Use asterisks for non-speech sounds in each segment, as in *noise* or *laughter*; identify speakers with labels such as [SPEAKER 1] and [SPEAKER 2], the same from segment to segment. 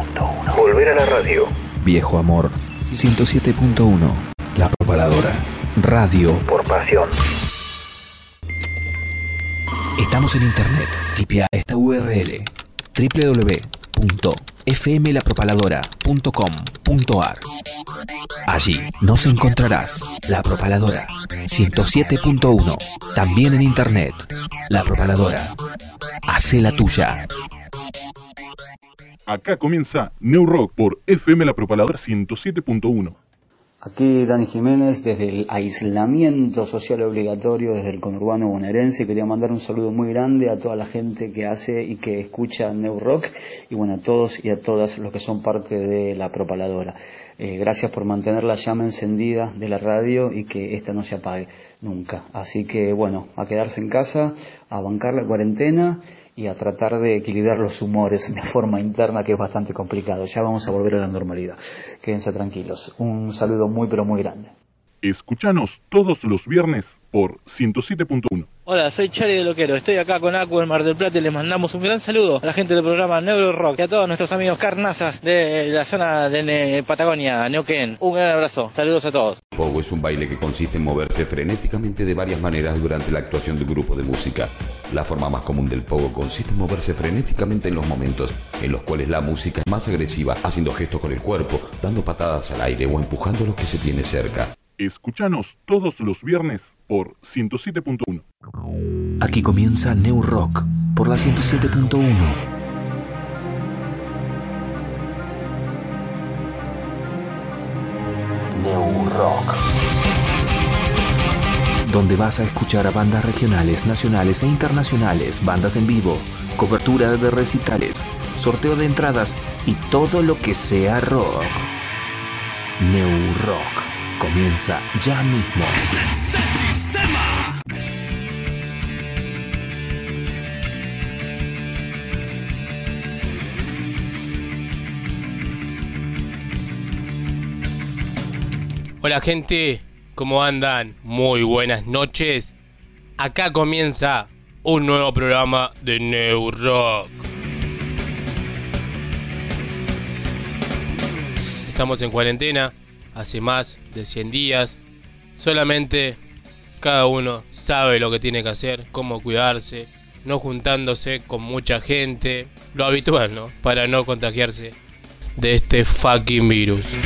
[SPEAKER 1] 107.1. Volver a la radio.
[SPEAKER 2] Viejo Amor 107.1. La Propaladora. Radio
[SPEAKER 1] Por pasión.
[SPEAKER 2] Estamos en internet. Tipea esta URL www.fmlapropaladora.com.ar. Allí nos encontrarás La Propaladora 107.1. También en internet. La Propaladora. Hace la tuya.
[SPEAKER 3] Acá comienza New Rock por FM La Propaladora 107.1.
[SPEAKER 4] Aquí Dani Jiménez desde el aislamiento social obligatorio desde el conurbano bonaerense. Quería mandar un saludo muy grande a toda la gente que hace y que escucha New Rock y bueno, a todos y a todas los que son parte de la propaladora. Eh, gracias por mantener la llama encendida de la radio y que esta no se apague nunca. Así que bueno, a quedarse en casa, a bancar la cuarentena y a tratar de equilibrar los humores de forma interna que es bastante complicado. Ya vamos a volver a la normalidad. Quédense tranquilos. Un saludo muy pero muy grande.
[SPEAKER 3] Escuchanos todos los viernes por 107.1.
[SPEAKER 5] Hola, soy Charlie de Loquero. Estoy acá con Acu en Mar del Plata y les mandamos un gran saludo a la gente del programa Neuro Rock y a todos nuestros amigos carnazas de la zona de Ne- Patagonia, Neuquén. Un gran abrazo. Saludos a todos.
[SPEAKER 6] Pogo es un baile que consiste en moverse frenéticamente de varias maneras durante la actuación de un grupo de música. La forma más común del pogo consiste en moverse frenéticamente en los momentos en los cuales la música es más agresiva, haciendo gestos con el cuerpo, dando patadas al aire o empujando a los que se tiene cerca.
[SPEAKER 3] Escuchanos todos los viernes por 107.1.
[SPEAKER 2] Aquí comienza New Rock por la 107.1.
[SPEAKER 1] New Rock.
[SPEAKER 2] donde vas a escuchar a bandas regionales, nacionales e internacionales, bandas en vivo, cobertura de recitales, sorteo de entradas y todo lo que sea rock. New Rock comienza ya mismo.
[SPEAKER 7] Hola gente, ¿cómo andan? Muy buenas noches. Acá comienza un nuevo programa de New Rock. Estamos en cuarentena hace más de 100 días. Solamente cada uno sabe lo que tiene que hacer, cómo cuidarse, no juntándose con mucha gente, lo habitual, ¿no? Para no contagiarse de este fucking virus.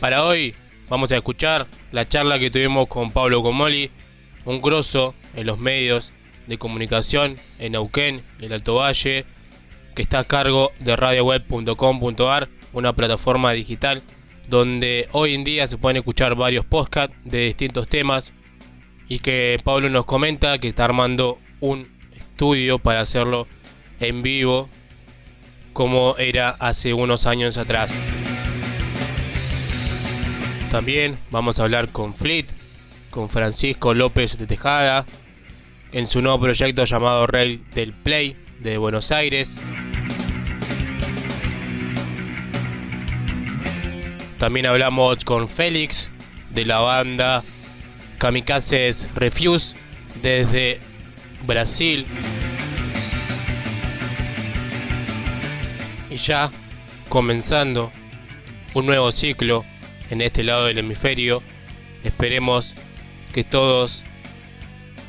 [SPEAKER 7] Para hoy vamos a escuchar la charla que tuvimos con Pablo Comoli, un grosso en los medios de comunicación en Neuquén el Alto Valle, que está a cargo de radioweb.com.ar, una plataforma digital donde hoy en día se pueden escuchar varios podcasts de distintos temas y que Pablo nos comenta que está armando un estudio para hacerlo en vivo como era hace unos años atrás. También vamos a hablar con Fleet, con Francisco López de Tejada, en su nuevo proyecto llamado Rey del Play de Buenos Aires. También hablamos con Félix de la banda Kamikazes Refuse desde Brasil. Y ya comenzando un nuevo ciclo en este lado del hemisferio. Esperemos que todos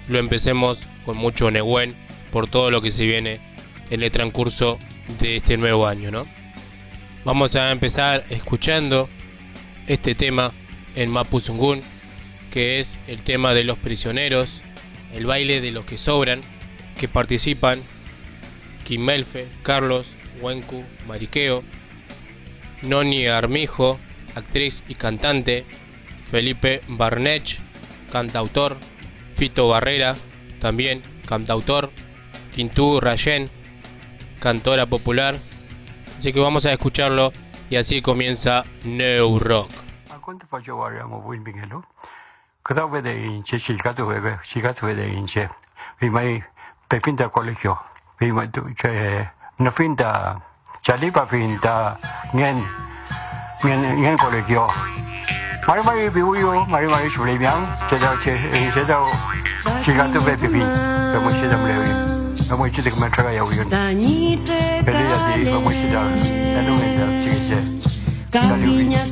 [SPEAKER 7] lo empecemos con mucho Nehuen por todo lo que se viene en el transcurso de este nuevo año, ¿no? Vamos a empezar escuchando este tema en Mapuzungún, que es el tema de los prisioneros, el baile de los que sobran, que participan Kimelfe, Carlos, Huencu, Mariqueo, Noni Armijo, actriz y cantante, Felipe Barnech, cantautor, Fito Barrera, también cantautor, Quintú Rayen, cantora popular. Así que vamos a escucharlo y así comienza New
[SPEAKER 8] Cabinhas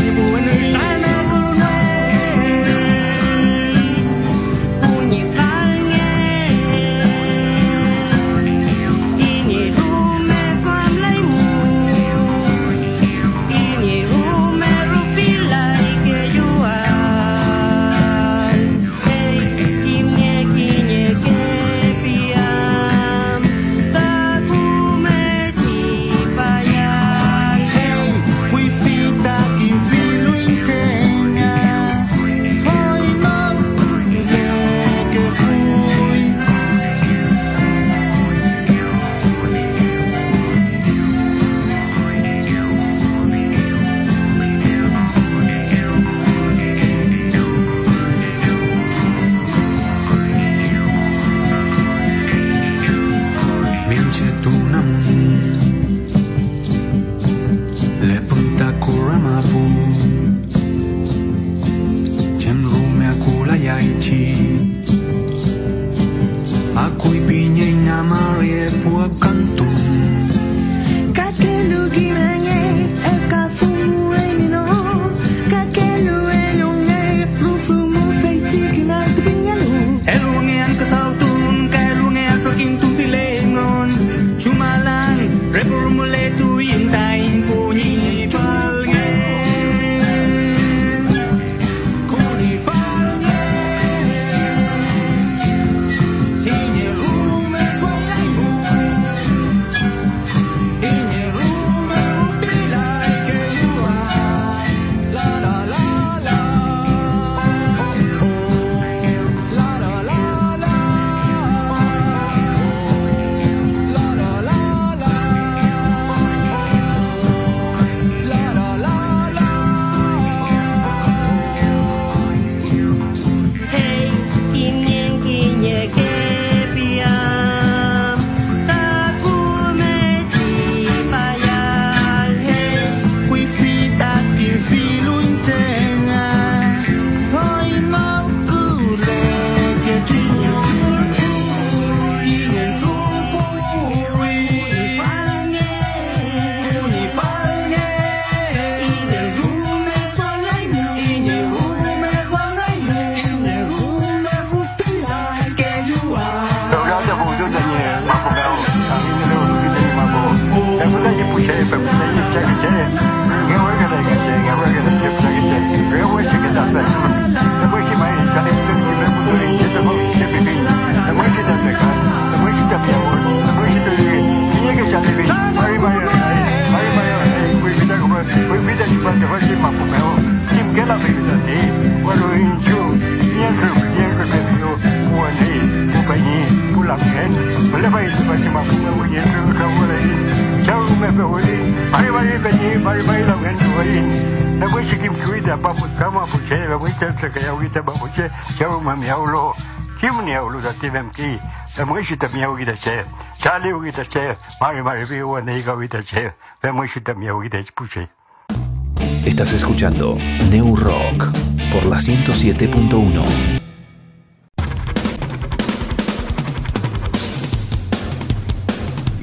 [SPEAKER 2] Estás escuchando New Rock por la 107.1.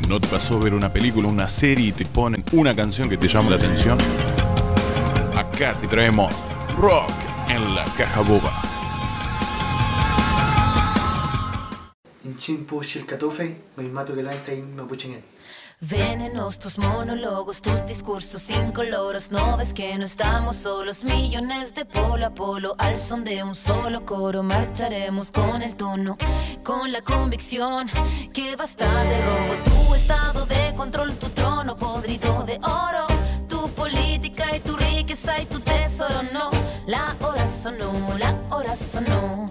[SPEAKER 3] ¿No te pasó ver una película, una serie y te ponen una canción que te llama la atención? Acá te traemos Rock en la caja boba.
[SPEAKER 9] Mapuchingen.
[SPEAKER 10] Venenos tus monólogos, tus discursos incoloros. No ves que no estamos solos, millones de polo a polo. Al son de un solo coro, marcharemos con el tono, con la convicción que basta de robo. Tu estado de control, tu trono podrido de oro. Tu política y tu riqueza y tu tesoro, no. La hora sonó, la hora sonó.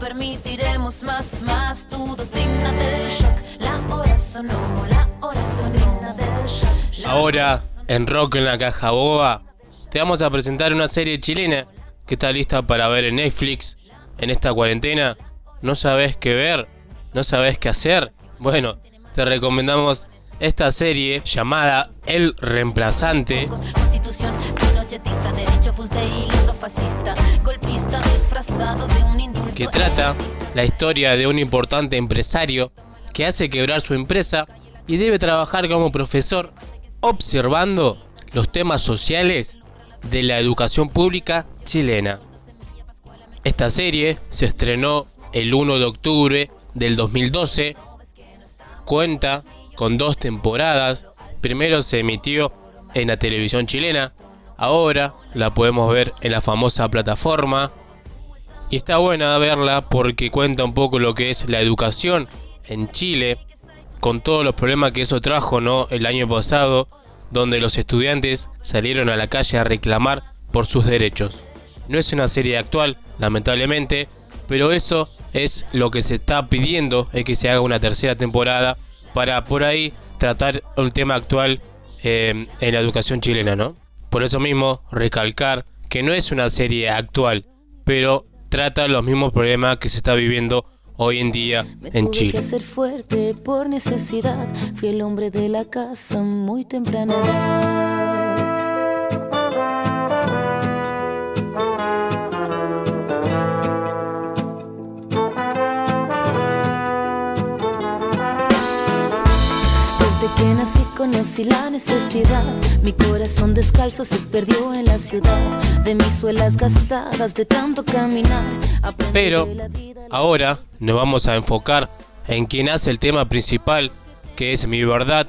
[SPEAKER 10] Permitiremos más, más tu doctrina del shock. La hora sonó, la hora sonó. del shock.
[SPEAKER 7] Ahora, en Rock en la Caja Boba, te vamos a presentar una serie chilena que está lista para ver en Netflix en esta cuarentena. ¿No sabes qué ver? ¿No sabes qué hacer? Bueno, te recomendamos esta serie llamada El Reemplazante.
[SPEAKER 10] Constitución pinochetista, derecho pues de fascista, golpista de.
[SPEAKER 7] Que trata la historia de un importante empresario que hace quebrar su empresa y debe trabajar como profesor observando los temas sociales de la educación pública chilena. Esta serie se estrenó el 1 de octubre del 2012, cuenta con dos temporadas, primero se emitió en la televisión chilena, ahora la podemos ver en la famosa plataforma y está buena verla porque cuenta un poco lo que es la educación en Chile, con todos los problemas que eso trajo ¿no? el año pasado, donde los estudiantes salieron a la calle a reclamar por sus derechos. No es una serie actual, lamentablemente, pero eso es lo que se está pidiendo, es que se haga una tercera temporada para por ahí tratar un tema actual eh, en la educación chilena, ¿no? Por eso mismo, recalcar que no es una serie actual, pero trata los mismos problemas que se está viviendo hoy en día en
[SPEAKER 10] Tuve
[SPEAKER 7] Chile.
[SPEAKER 10] que ser fuerte por necesidad. Fui el hombre de la casa muy temprana que nací conocí la necesidad. Mi corazón descalzo se perdió en la ciudad. De mis suelas gastadas de tanto caminar. Aprendí
[SPEAKER 7] Pero ahora nos vamos a enfocar en quien hace el tema principal, que es mi verdad,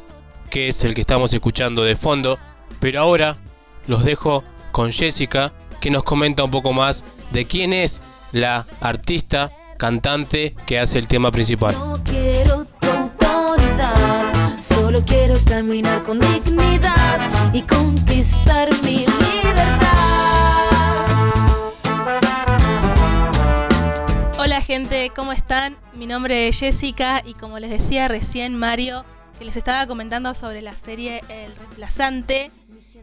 [SPEAKER 7] que es el que estamos escuchando de fondo. Pero ahora los dejo con Jessica, que nos comenta un poco más de quién es la artista, cantante que hace el tema principal.
[SPEAKER 10] No solo quiero caminar con dignidad y conquistar mi libertad.
[SPEAKER 11] Hola gente, ¿cómo están? Mi nombre es Jessica y como les decía recién Mario, que les estaba comentando sobre la serie El Reemplazante,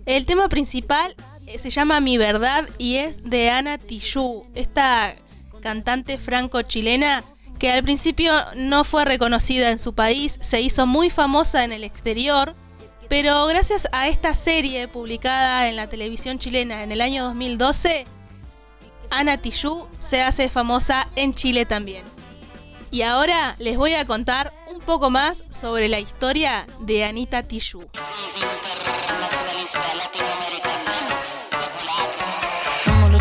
[SPEAKER 11] el tema principal eh, se llama Mi Verdad y es de Ana Tijoux, esta cantante franco-chilena que al principio no fue reconocida en su país, se hizo muy famosa en el exterior, pero gracias a esta serie publicada en la televisión chilena en el año 2012, Ana Tijoux se hace famosa en Chile también. Y ahora les voy a contar un poco más sobre la historia de Anita Tijoux.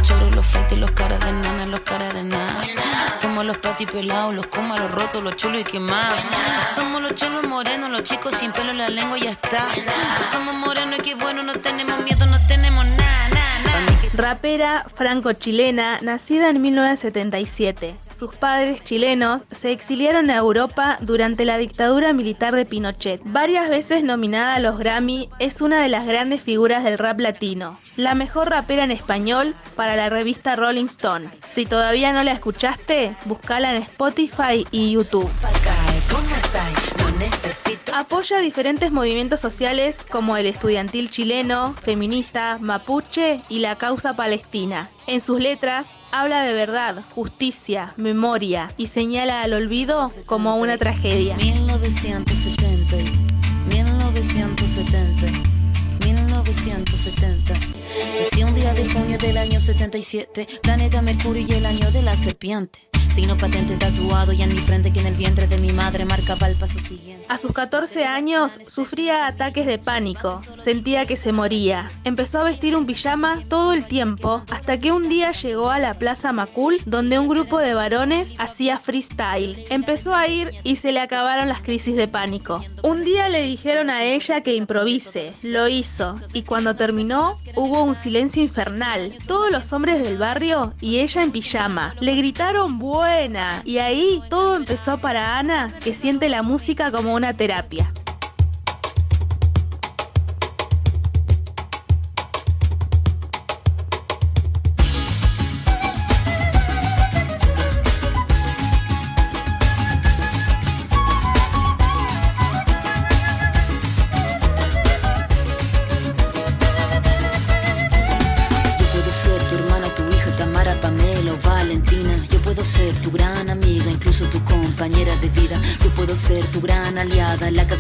[SPEAKER 10] Choros, los feitos, los caras de nana, los caras de nada. Somos los patipelados, los comas, los rotos, los chulos y quemados. Somos los cholos morenos, los chicos sin pelo en la lengua y ya está. Somos morenos y qué bueno, no tenemos miedo, no tenemos nada.
[SPEAKER 11] Rapera franco-chilena, nacida en 1977. Sus padres chilenos se exiliaron a Europa durante la dictadura militar de Pinochet. Varias veces nominada a los Grammy, es una de las grandes figuras del rap latino. La mejor rapera en español para la revista Rolling Stone. Si todavía no la escuchaste, búscala en Spotify y YouTube.
[SPEAKER 10] Necesito.
[SPEAKER 11] Apoya diferentes movimientos sociales como el estudiantil chileno, feminista, mapuche y la causa palestina. En sus letras habla de verdad, justicia, memoria y señala al olvido como una tragedia.
[SPEAKER 10] 1970, 1970, 1970. Nací un día de junio del año 77, planeta Mercurio y el año de la serpiente.
[SPEAKER 11] A sus 14 años sufría ataques de pánico, sentía que se moría. Empezó a vestir un pijama todo el tiempo hasta que un día llegó a la Plaza Macul donde un grupo de varones hacía freestyle. Empezó a ir y se le acabaron las crisis de pánico. Un día le dijeron a ella que improvise, lo hizo y cuando terminó hubo un silencio infernal. Todos los hombres del barrio y ella en pijama le gritaron y ahí todo empezó para Ana que siente la música como una terapia.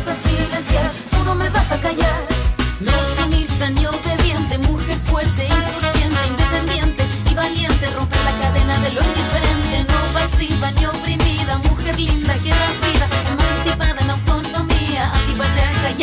[SPEAKER 10] vas a silenciar, tú me vas a callar. No sumisa ni obediente, mujer fuerte, insurgente, independiente y valiente, romper la cadena de lo indiferente, no pasiva ni oprimida, mujer linda que das vida, emancipada en autonomía, antipatriarca y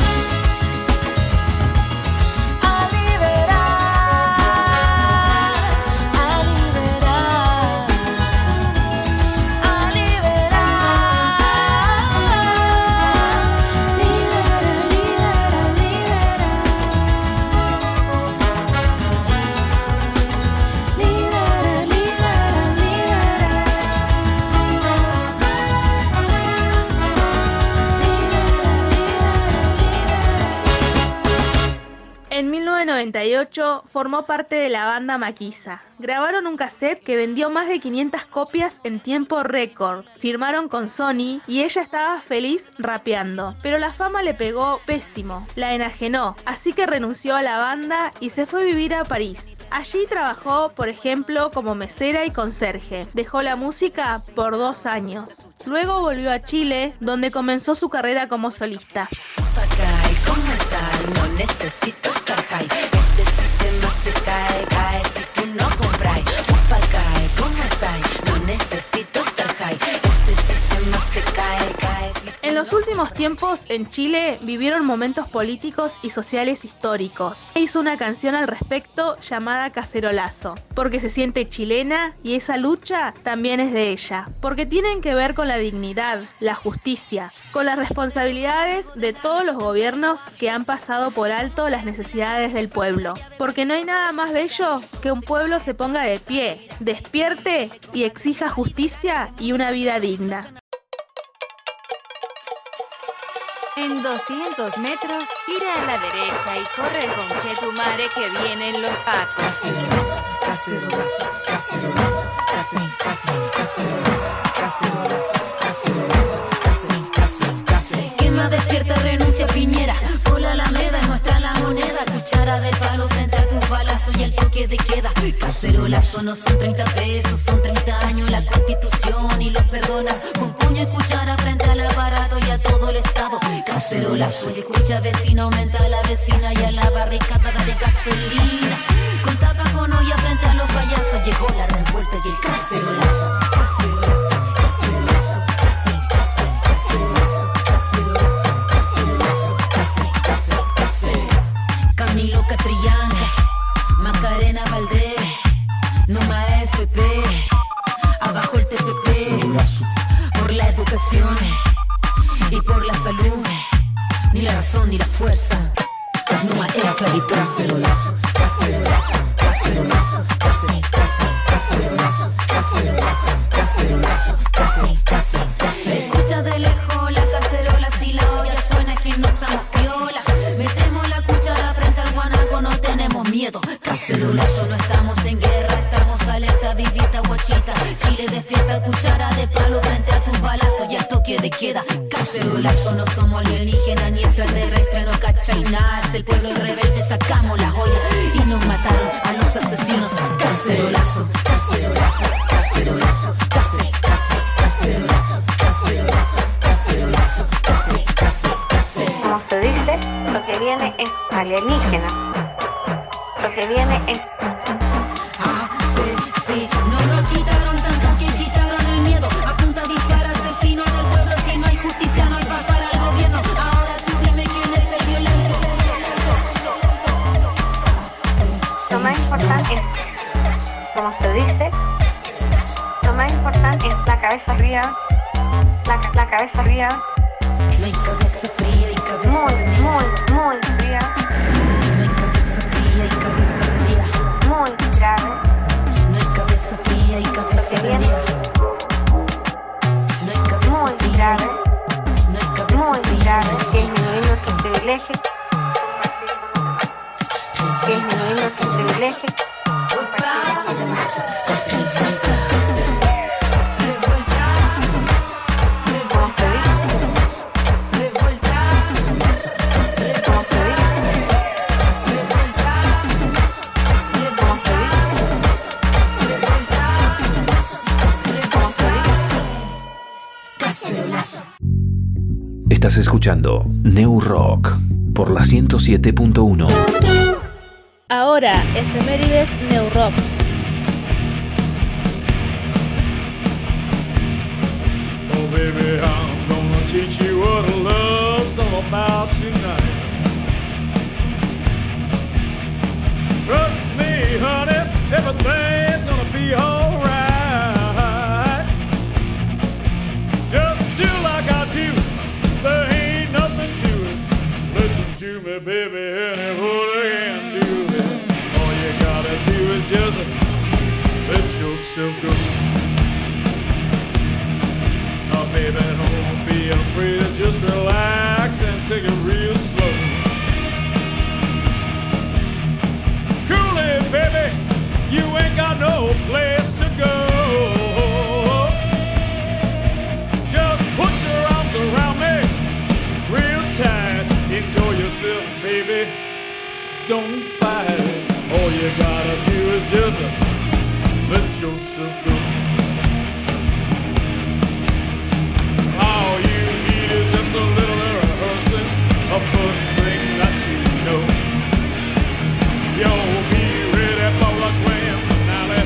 [SPEAKER 11] En 1998 formó parte de la banda Maquisa. Grabaron un cassette que vendió más de 500 copias en tiempo récord. Firmaron con Sony y ella estaba feliz rapeando. Pero la fama le pegó pésimo, la enajenó, así que renunció a la banda y se fue a vivir a París. Allí trabajó, por ejemplo, como mesera y conserje. Dejó la música por dos años. Luego volvió a Chile, donde comenzó su carrera como solista.
[SPEAKER 10] No necesito estar high. Este sistema se cae, cae si tú no compras. Upa, cae, ¿cómo está? No necesito estar high. Este sistema se cae,
[SPEAKER 11] En los últimos tiempos en Chile vivieron momentos políticos y sociales históricos. Hizo una canción al respecto llamada Cacerolazo, porque se siente chilena y esa lucha también es de ella, porque tienen que ver con la dignidad, la justicia, con las responsabilidades de todos los gobiernos que han pasado por alto las necesidades del pueblo, porque no hay nada más bello que un pueblo se ponga de pie, despierte y exija justicia y una vida digna.
[SPEAKER 12] En 200 metros, gira a la derecha y corre con Chetumare que vienen los pacos.
[SPEAKER 8] Cacerolazo, cacerolazo, cacerolazo, case- case- cacerolazo, cacerolazo, cacerolazo, case- case- case-
[SPEAKER 10] Quema, despierta, renuncia Piñera. Por la Alameda, nuestra la moneda. Cuchara de palo frente balazos y el toque de queda. Cacerolazo no son 30 pesos, son 30 años la constitución y los perdonas. Con puño y cuchara frente al aparato y a todo el Estado. Cacerolazo, escucha vecino, aumenta a la vecina y a la barricada de gasolina. Con tapa con olla frente a los payasos llegó la revuelta y el cacerolazo. Cacerolazo. Camilo Macarena Valdés, Numa FP, abajo el TPP, por la educación y por la salud, ni la razón ni la fuerza, Numa esclavitud.
[SPEAKER 8] Cacerolazo, cacerolazo, cacerolazo, cacerolazo, cacerolazo, cacerolazo.
[SPEAKER 10] Escucha de lejos la miedo. Cacerolazo, no estamos en guerra, estamos alerta, vivita, guachita. Chile despierta, cuchara de palo frente a tus balazos y al toque de queda. Cacerolazo, no somos alienígenas ni extraterrestres, no cachai nada. Es el pueblo rebelde, sacamos la joya y nos mataron a los asesinos. Cacerolazo, cacerolazo, cacerolazo, case, case, cacerolazo, cacerolazo, cacerolazo, case, case, case.
[SPEAKER 13] Como se dice, lo que viene es alienígena. Lo viene es
[SPEAKER 10] Ah, sí, sí, no nos quitaron tanto que quitaron el miedo. Apunta, dispara, asesino del pueblo. Si no hay justicia, no hay paz para el gobierno. Ahora tú dime quién es el violento.
[SPEAKER 13] lo más importante es, como se dice, lo más importante es la cabeza arriba, la, ca- la cabeza
[SPEAKER 10] fría
[SPEAKER 13] muy,
[SPEAKER 10] fría.
[SPEAKER 13] muy, que muy grave, muy grave, que disminuir nuestros privilegios, que disminuir nuestros privilegios.
[SPEAKER 10] Cacerolazo, case,
[SPEAKER 2] Estás escuchando New Rock por la 107.1.
[SPEAKER 11] Ahora, efemérides New Rock.
[SPEAKER 14] Oh, baby, I'm gonna teach you what love's all about tonight. Trust me, honey, everything's gonna be alright. Listen baby, what I can do it. All you gotta do is just let yourself go. Oh, baby, don't be afraid. Just relax and take it real slow. Cool it, baby. You ain't got no place to go. Baby. Don't fight. it. All you gotta do is just let yourself go. All you need is just a little rehearsing, a first thing that you know. You'll be ready for the grand finale.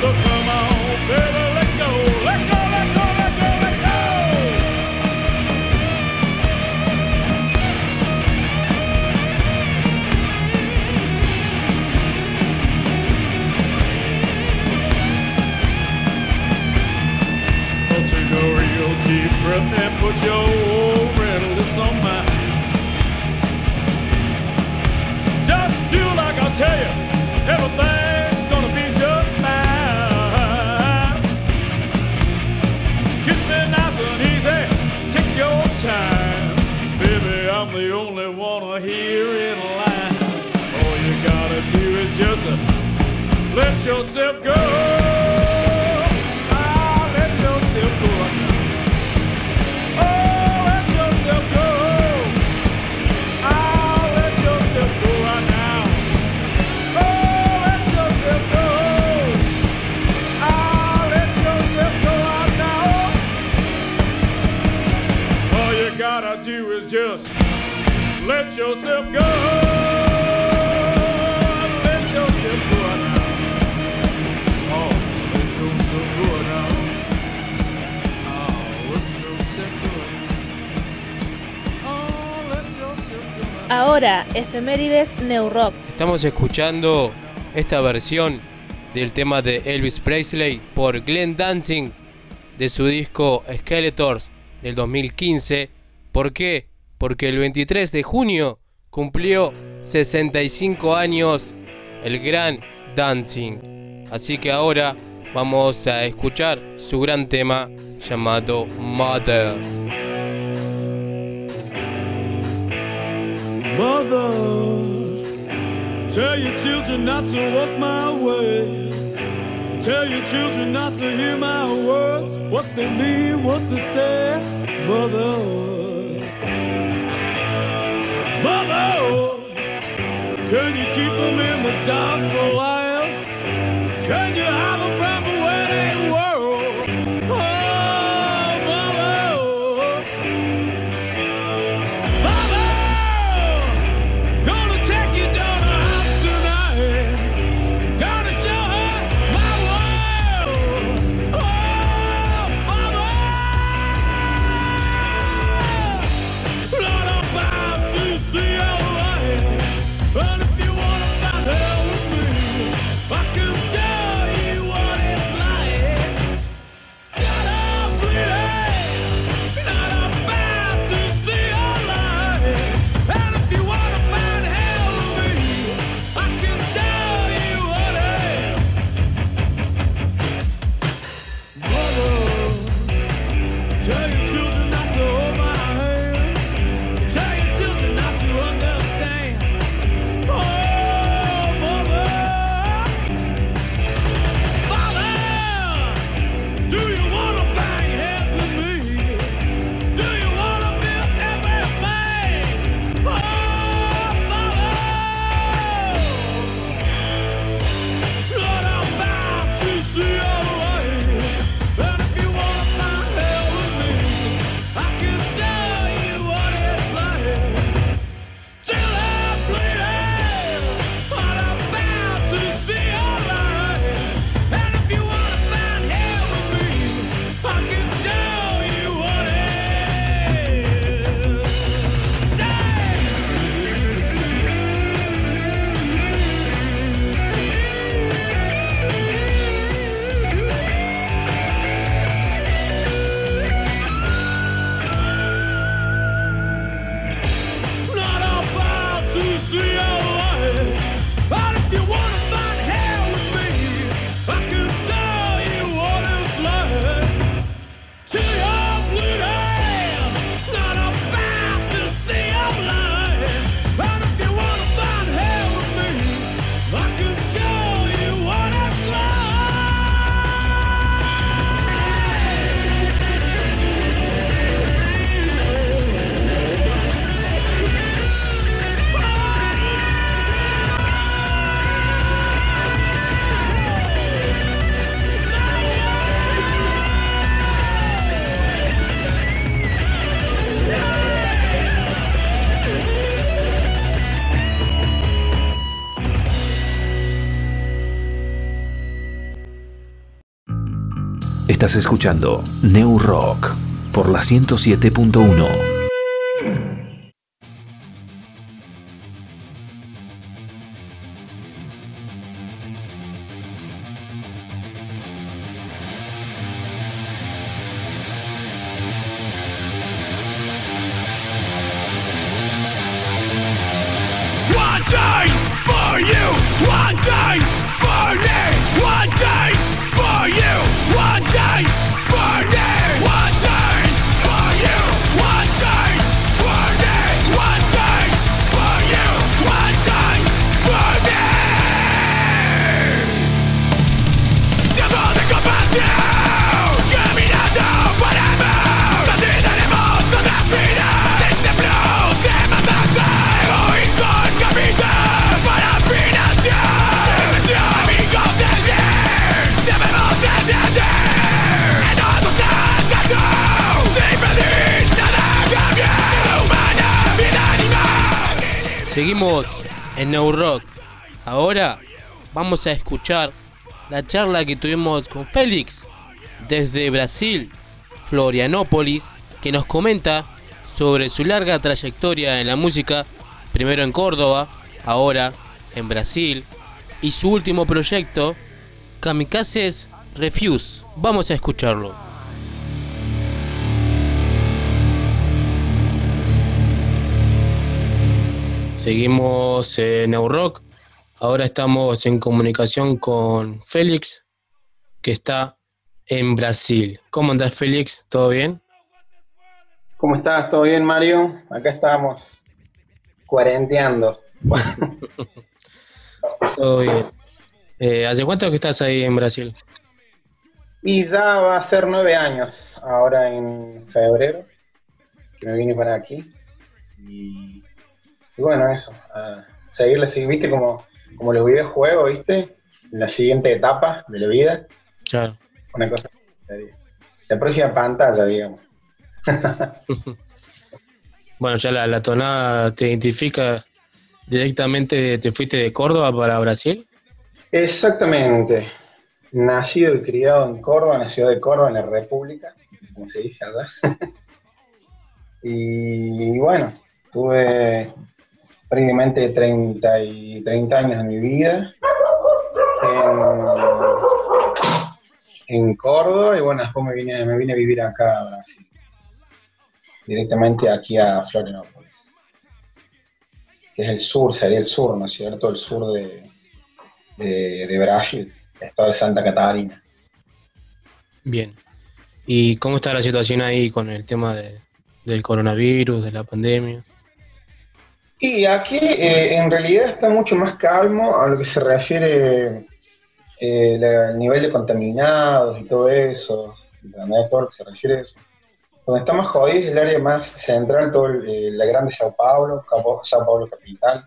[SPEAKER 14] So come on, baby, put your old on mine. Just do like I tell you, everything's gonna be just fine. Kiss me nice and easy, take your time. Baby, I'm the only one. All you gotta do is just let yourself go.
[SPEAKER 11] Ahora, efemérides Neurock.
[SPEAKER 7] Estamos escuchando esta versión del tema de Elvis Presley por Glenn Dancing de su disco Skeletors del 2015. ¿Por qué? porque el 23 de junio cumplió 65 años el gran Dancing. Así que ahora vamos a escuchar su gran tema llamado Mother.
[SPEAKER 14] Mother, tell your children not to walk my way. Tell your children not to hear my words, what they mean, what they say. Mother. Mother, can you keep them in the dark for a while? Can you
[SPEAKER 2] Estás escuchando New Rock por la 107.1.
[SPEAKER 7] Seguimos en New Rock. Ahora vamos a escuchar la charla que tuvimos con Félix desde Brasil, Florianópolis, que nos comenta sobre su larga trayectoria en la música, primero en Córdoba, ahora en Brasil, y su último proyecto, Kamikazes Refuse. Vamos a escucharlo. Seguimos en Eurock. Ahora estamos en comunicación con Félix, que está en Brasil. ¿Cómo andás, Félix? ¿Todo bien?
[SPEAKER 15] ¿Cómo estás? ¿Todo bien, Mario? Acá estamos cuarenteando. *laughs*
[SPEAKER 7] Todo bien. Eh, ¿Hace cuánto que estás ahí en Brasil?
[SPEAKER 15] Y ya va a ser nueve años, ahora en febrero, que me vine para aquí. Y, y bueno, eso, a seguirle, así, viste, como, como los videojuegos, viste, la siguiente etapa de la vida.
[SPEAKER 7] Claro.
[SPEAKER 15] Una cosa. La próxima pantalla, digamos. *laughs*
[SPEAKER 7] Bueno, ya la, la tonada te identifica directamente, te fuiste de Córdoba para Brasil.
[SPEAKER 15] Exactamente. Nacido y criado en Córdoba, en la ciudad de Córdoba, en la República, como se dice allá. *laughs* y bueno, tuve prácticamente 30, y 30 años de mi vida en, en Córdoba y bueno, después me vine, me vine a vivir acá a Brasil. Directamente aquí a Florianópolis. Que es el sur, sería el sur, ¿no es cierto? El sur de, de, de Brasil, el estado de Santa Catarina.
[SPEAKER 7] Bien. ¿Y cómo está la situación ahí con el tema de, del coronavirus, de la pandemia?
[SPEAKER 15] Y aquí eh, en realidad está mucho más calmo a lo que se refiere eh, al nivel de contaminados y todo eso, ¿entendés? todo lo que se refiere a eso. Donde está más jodido es el área más central, todo el- eh, la grande Sao Paulo, Capo- Sao Paulo capital,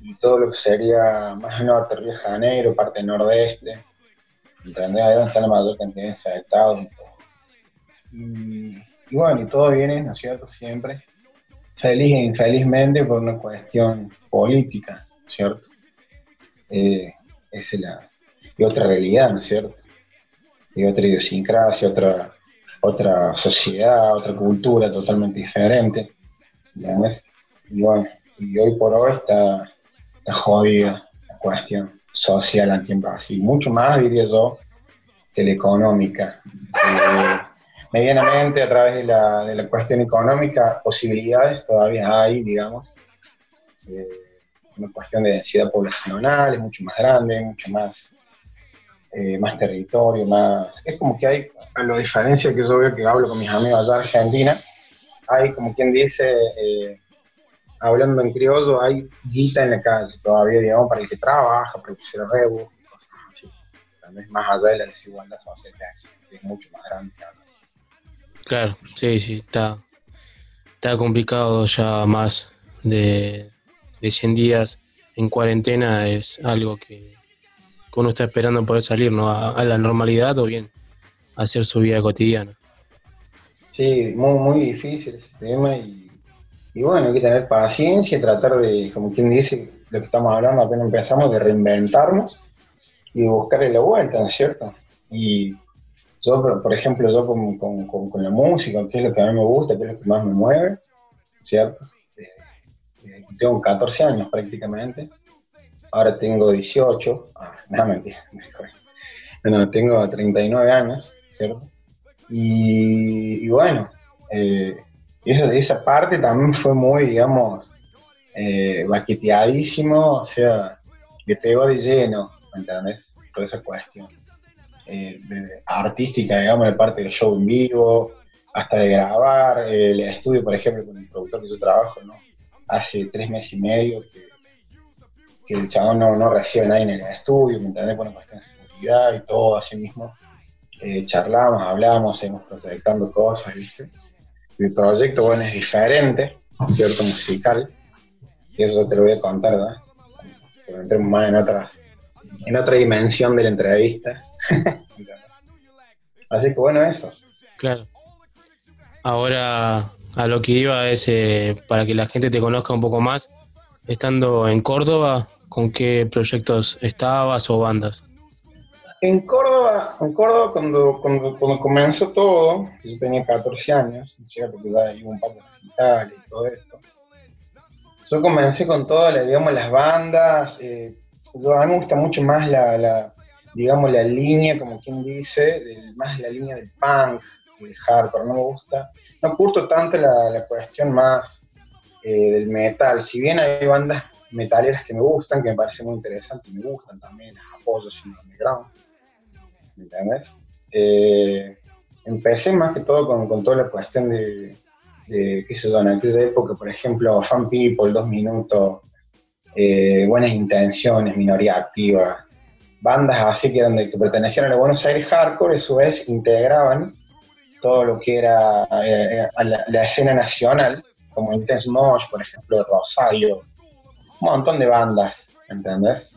[SPEAKER 15] y todo lo que sería más norte, Río de Janeiro, parte nordeste, ¿entendés? Ahí donde está la mayor cantidad de infectados y todo. Y, y bueno, y todo viene, ¿no es cierto? Siempre feliz e infelizmente por una cuestión política, ¿cierto? Eh, es la y otra realidad, ¿no es cierto? Y otra idiosincrasia, otra, otra sociedad, otra cultura totalmente diferente. Y bueno, y hoy por hoy está, está jodida la cuestión social aquí en Brasil, mucho más diría yo que la económica. Eh, medianamente a través de la, de la cuestión económica, posibilidades todavía hay, digamos. Eh, una cuestión de densidad poblacional, es mucho más grande, mucho más, eh, más territorio, más... Es como que hay, a la diferencia que yo veo que hablo con mis amigos allá de Argentina, hay como quien dice, eh, hablando en criollo, hay guita en la calle todavía, digamos, para el que trabaja, para el que se rebu, cosas así. También más allá de la desigualdad social es mucho más grande.
[SPEAKER 7] Claro, sí, sí, está, está complicado ya más de, de 100 días en cuarentena, es algo que, uno está esperando poder salir, ¿no? A, la normalidad o bien hacer su vida cotidiana.
[SPEAKER 15] Sí, muy, muy difícil ese tema y, y bueno, hay que tener paciencia y tratar de, como quien dice, lo que estamos hablando apenas empezamos, de reinventarnos y de buscarle la vuelta, ¿no es cierto? Y yo, por, ejemplo, yo con, con- con- la música, que es lo que a mí me gusta, que es lo que más me mueve, ¿cierto? Eh, eh, tengo 14 años prácticamente, ahora tengo 18, ah, no, mentira, *laughs* no, tengo 39 años, ¿cierto? Y, bueno, eh, esa parte también fue muy, digamos, eh, baqueteadísimo, o sea, le pegó de lleno, ¿me entendés? Toda esa cuestión. Eh, artística, digamos, de parte del show en vivo, hasta de grabar, el estudio, por ejemplo, con el productor que yo trabajo, ¿no? Hace tres meses y medio que, el chabón no, no recibe nadie en el estudio, ¿me entendés? Una cuestión de seguridad y todo, así mismo eh, charlamos, hablamos, seguimos proyectando cosas, ¿viste? Mi proyecto, bueno, es diferente, ¿cierto? Musical, y eso te lo voy a contar, ¿verdad? Pero entremos más en otra, en otra dimensión de la entrevista. *laughs* Así que bueno, eso.
[SPEAKER 7] Claro. Ahora a lo que iba es, eh, para que la gente te conozca un poco más, estando en Córdoba, ¿con qué proyectos estabas o bandas?
[SPEAKER 15] En Córdoba, en Córdoba cuando, cuando, cuando comenzó todo, yo tenía 14 años, es cierto que ya iba un par de recitales y todo esto. Yo comencé con todas las, digamos, las bandas. eh, a mí me gusta mucho más la, digamos, la línea, como quien dice, del- más la línea del punk, del hardcore, no me gusta. No curto tanto la, la cuestión más eh, del metal. Si bien hay bandas metaleras que me gustan, que me parecen muy interesantes, me gustan también, las apoyo sin underground. ¿Me entiendes? Eh, empecé más que todo con, con toda la cuestión de, de qué sé yo, en aquella época, por ejemplo, Fan People, Dos Minutos, eh, Buenas Intenciones, Minoría Activa, bandas así que eran de, que pertenecían a Buenos Aires Hardcore, a su vez integraban todo lo que era eh, a la, escena nacional, como Intense Mosh, por ejemplo, Rosario, un montón de bandas, ¿entendés?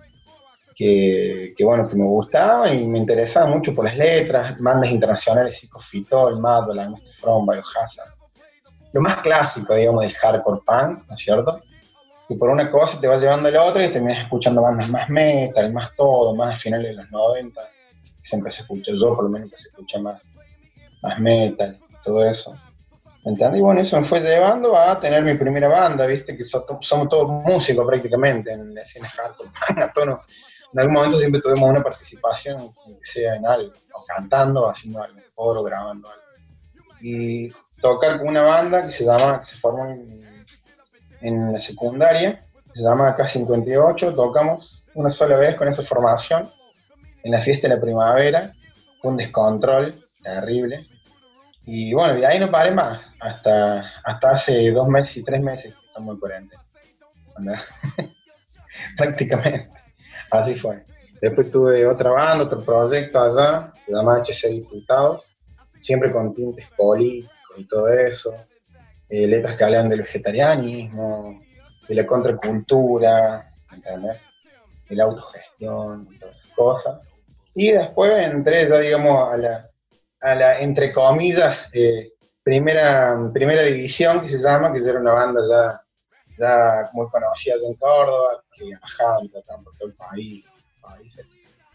[SPEAKER 15] Que, bueno, que me gustaban y me interesaban mucho por las letras, bandas internacionales, Psicofitol, Madball, Agnostic From, Biohazard. Lo más clásico, digamos, del hardcore punk, ¿no es cierto? Y por una cosa te vas llevando a la otra y terminas escuchando bandas más metal, más todo, más a finales de los 90. Se empezó a escuchar, yo por lo menos empecé a escuchar más, más metal, todo eso. ¿Me entiendes? Y bueno, eso me fue llevando a tener mi primera banda, ¿viste? Que so- somos todos músicos prácticamente en la escena hardcore *laughs* en algún momento siempre tuvimos una participación, sea en algo, o cantando, haciendo algo, o grabando algo. Y tocar con una banda que se llama, que se formó en, en la secundaria, se llama K58, tocamos una sola vez con esa formación, en la fiesta de la primavera, un descontrol terrible. Y bueno, de ahí no paré más, hasta, hasta hace dos meses y tres meses estamos en cuarentena. Prácticamente. Así fue. Después tuve otra banda, otro proyecto allá, se llama HC Diputados, siempre con tintes políticos y todo eso, eh, letras que hablan del vegetarianismo, de la contracultura, ¿entendés? De la autogestión todas esas cosas. Y después entré ya, digamos, a la, a la entre comillas, eh, primera, primera división que se llama, que era una banda ya, ya muy conocida en Córdoba, que viajaban tocaban por todo el país, países.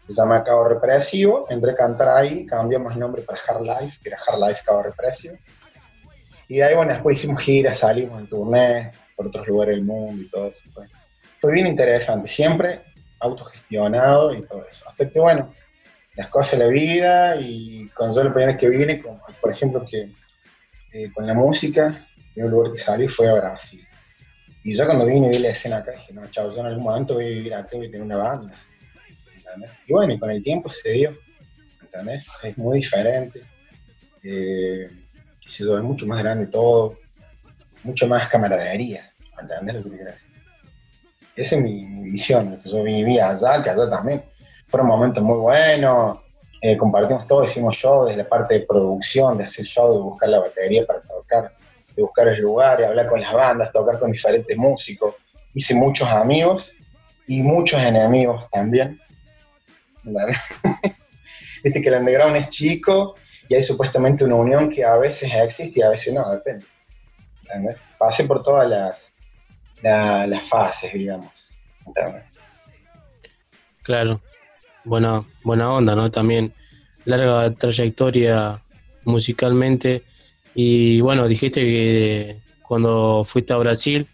[SPEAKER 15] Se llama Cabo Represivo, entré a cantar ahí, cambiamos el nombre para Hard Life, que era Hard Life Cabo Represivo. Y ahí, bueno, después hicimos giras, salimos en turné por otros lugares del mundo y todo eso. Fue, fue bien interesante, siempre autogestionado y todo eso. Hasta que, bueno, las cosas de la vida y cuando yo la primera que vine, por ejemplo, que eh, con la música, el primer lugar que salí fue a Brasil. Y yo cuando vine y vi la escena acá, dije, no, chao, yo en algún momento voy a vivir acá, voy a tener una banda. Y bueno, y con el tiempo se dio, ¿entendés? Es muy diferente. Eh, es mucho más grande todo, mucho más camaradería, ¿entendés lo que quiero decir? Esa es mi, mi visión, yo viví allá, que allá también fueron momentos muy buenos, eh, compartimos todo, hicimos show desde la parte de producción, de hacer show, de buscar la batería para tocar, de buscar el lugar, hablar con las bandas, tocar con diferentes músicos. Hice muchos amigos y muchos enemigos también. *laughs* Viste que el underground es chico y hay supuestamente una unión que a veces existe y a veces no, depende. ¿Entendés? Pasé por todas las, la- las fases, digamos.
[SPEAKER 7] Claro, buena, buena onda, ¿no? También larga trayectoria musicalmente. Y bueno, dijiste que cuando fuiste a Brasil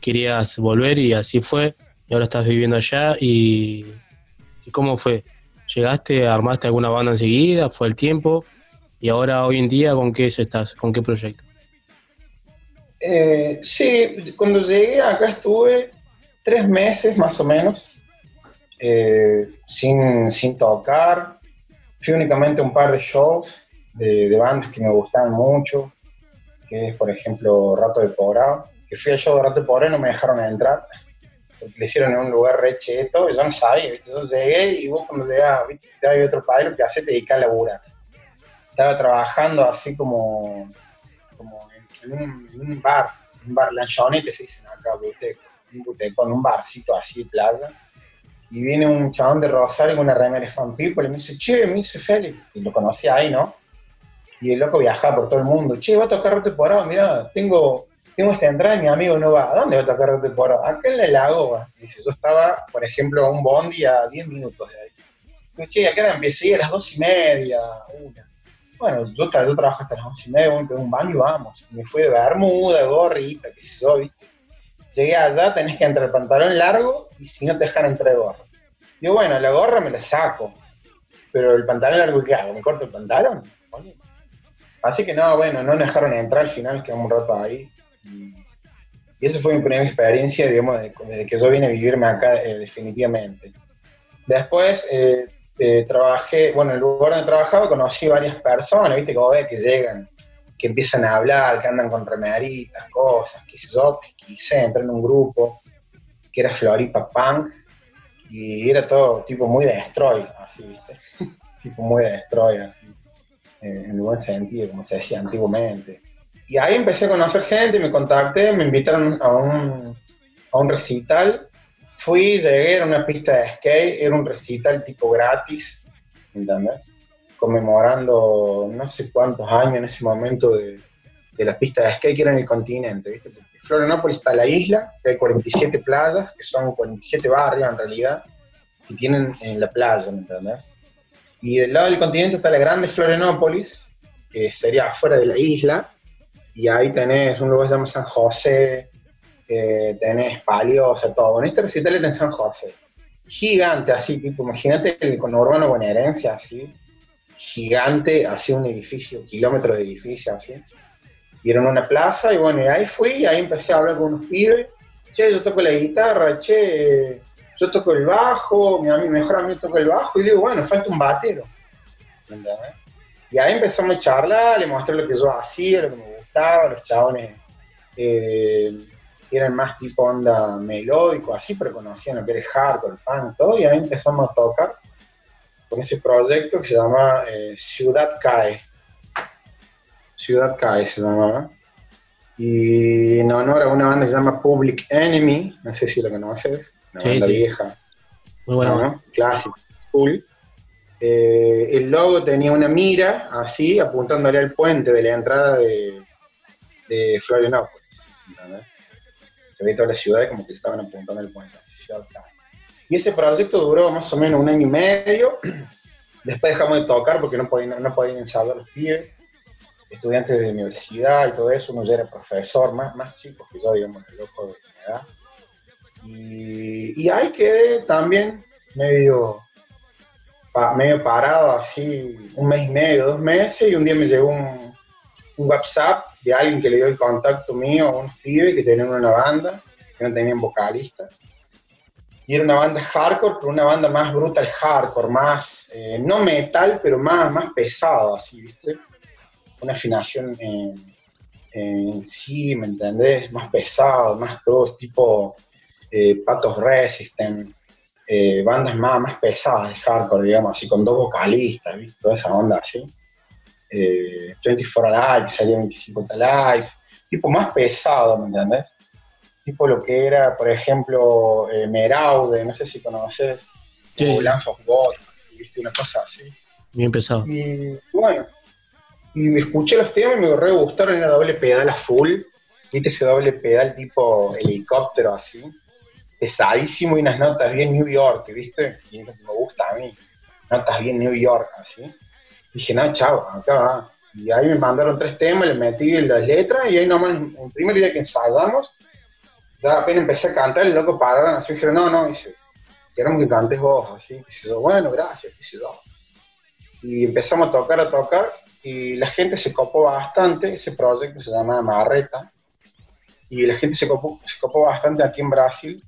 [SPEAKER 7] querías volver y así fue. Y ahora estás viviendo allá. ¿Y, y cómo fue? ¿Llegaste, armaste alguna banda enseguida? ¿Fue el tiempo? Y ahora, hoy en día, ¿con qué estás? ¿Con qué proyecto?
[SPEAKER 15] Eh, sí, cuando llegué acá estuve tres meses más o menos eh, sin, sin tocar. Fui únicamente a un par de shows de, bandas que me gustaban mucho, que es por ejemplo Rato de Pobrado, que fui al show de Rato de Pobrado y no me dejaron entrar, le hicieron en un lugar re cheto, y yo no sabía, ¿viste? yo llegué y vos cuando llegás, ¿viste? te a otro país, lo que haces te dedicas a laburar. Estaba trabajando así como, como en, un, en un bar, un bar lanchonete se dicen acá, buteco, un buteco, en un barcito así de playa, y viene un chabón de Rosario con una remera Fan People y me dice, che, me dice Félix, y lo conocí ahí, ¿no? Y el loco viajaba por todo el mundo, che, va a tocar Rote Porado, mirá, tengo, tengo esta entrada y mi amigo no va. ¿A dónde va a tocar temporada? Acá en la Lagoa. Dice, yo estaba, por ejemplo, a un bondi a 10 minutos de ahí. Digo, che, acá empecé a las dos y media, una. Bueno, yo, tra- yo trabajo hasta las once y media, pegar un baño y vamos. Me fui de bermuda, gorrita, qué sé yo, ¿viste? Llegué allá, tenés que entrar el pantalón largo y si no te dejan entrar de gorra. Digo, bueno, la gorra me la saco, pero el pantalón largo, ¿qué hago? ¿Me corto el pantalón? Así que no, bueno, no me dejaron entrar al final, quedamos un rato ahí. Y, y esa fue mi primera experiencia, digamos, de- desde que yo vine a vivirme acá eh, definitivamente. Después eh, eh, trabajé, bueno, en el lugar donde trabajaba conocí varias personas, viste, como ve que llegan, que empiezan a hablar, que andan con remeritas, cosas, sé yo, que quise entrar en un grupo que era Floripa Punk y era todo tipo muy destroy, así, viste, *laughs* tipo muy destroy, así, eh, en el buen sentido, como se decía antiguamente. Y ahí empecé a conocer gente, me contacté, me invitaron a un, a un recital. Fui, llegué, era una pista de skate, era un recital tipo gratis, ¿entendés? Conmemorando no sé cuántos años en ese momento de, de la pista de skate que era en el continente, ¿viste? Porque Florianópolis está la isla, que hay 47 playas, que son 47 barrios en realidad, que tienen en la playa, ¿me entendés? Y del lado del continente está la grande Florianópolis, que sería afuera de la isla, y ahí tenés un lugar que se llama San José, eh, tenés Paliosa, todo. Bueno, este recital era en San José. Gigante, así, tipo, imagínate el conurbano bonaerense, así, gigante, así un edificio, kilómetro de edificio, así. Y era en una plaza, y bueno, y ahí fui, ahí empecé a hablar con unos pibes. Che, yo toco la guitarra, che, yo toco el bajo, mi, ami- mejor amigo toca el bajo, y le digo, bueno, falta un batero. ¿Entendés? Y ahí empezamos a charlar, le mostré lo que yo hacía, lo que me gustaba, los chabones eh, eran más tipo onda melódico, así, pero conocían lo que era hardcore, punk, todo, y ahí empezamos a tocar con ese proyecto que se llama eh, Ciudad Cae. Ciudad Cae se llamaba. Y en honor a una banda que se llama Public Enemy, no sé si lo conoces, una
[SPEAKER 16] Sí,
[SPEAKER 15] banda
[SPEAKER 16] sí.
[SPEAKER 15] vieja,
[SPEAKER 16] Muy buena.
[SPEAKER 15] ¿no? Clásico, cool. Eh, el logo tenía una mira así, apuntándole al puente de la entrada de, de Florianópolis. ¿entendés? Se ve toda la ciudad como que estaban apuntando al puente. Y ese proyecto duró más o menos un año y medio. Después dejamos de tocar porque no podían, no podían ensayar los pibes, estudiantes de universidad y todo eso. Uno ya era profesor, más, más chicos que yo, digamos, el loco de mi edad. Y, y ahí quedé también medio, pa- medio parado, así, un mes y medio, dos meses. Y un día me llegó un, un WhatsApp de alguien que le dio el contacto mío a unos pibes que tenían una banda, que no tenían vocalista. Y era una banda hardcore, pero una banda más brutal hardcore, más, eh, no metal, pero más, más pesado, así, ¿viste? Una afinación en, en sí, ¿me entendés? Más pesado, más cruz, tipo eh, Patos Resistant, eh, bandas más, más pesadas de hardcore, digamos, así, con dos vocalistas, ¿viste? Toda esa onda así. Eh, 24 Alive, salía 25 Alive, tipo más pesado, ¿me entendés? Tipo lo que era, por ejemplo, eh, Meraude, no sé si conoces,
[SPEAKER 16] Sí,
[SPEAKER 15] o. Lance of God, ¿viste? Una cosa así.
[SPEAKER 16] Bien pesado.
[SPEAKER 15] Y bueno, y me escuché los temas y me re gustaron, era doble pedal a full, viste ese doble pedal tipo helicóptero así, pesadísimo y unas notas bien New York, viste, y es lo que me gusta a mí, notas bien New York así. Dije, no, chao, acá va. Y ahí me mandaron tres temas, le metí las letras y ahí nomás, el primer día que ensayamos, ya apenas empecé a cantar, el loco pararon así, dijeron, no, no, dice, queremos que cantes vos, así, yo, bueno, gracias, dice yo y empezamos a tocar, a tocar, y la gente se copó bastante, ese proyecto se llama Marreta, y la gente se copó, bastante aquí en Brasil,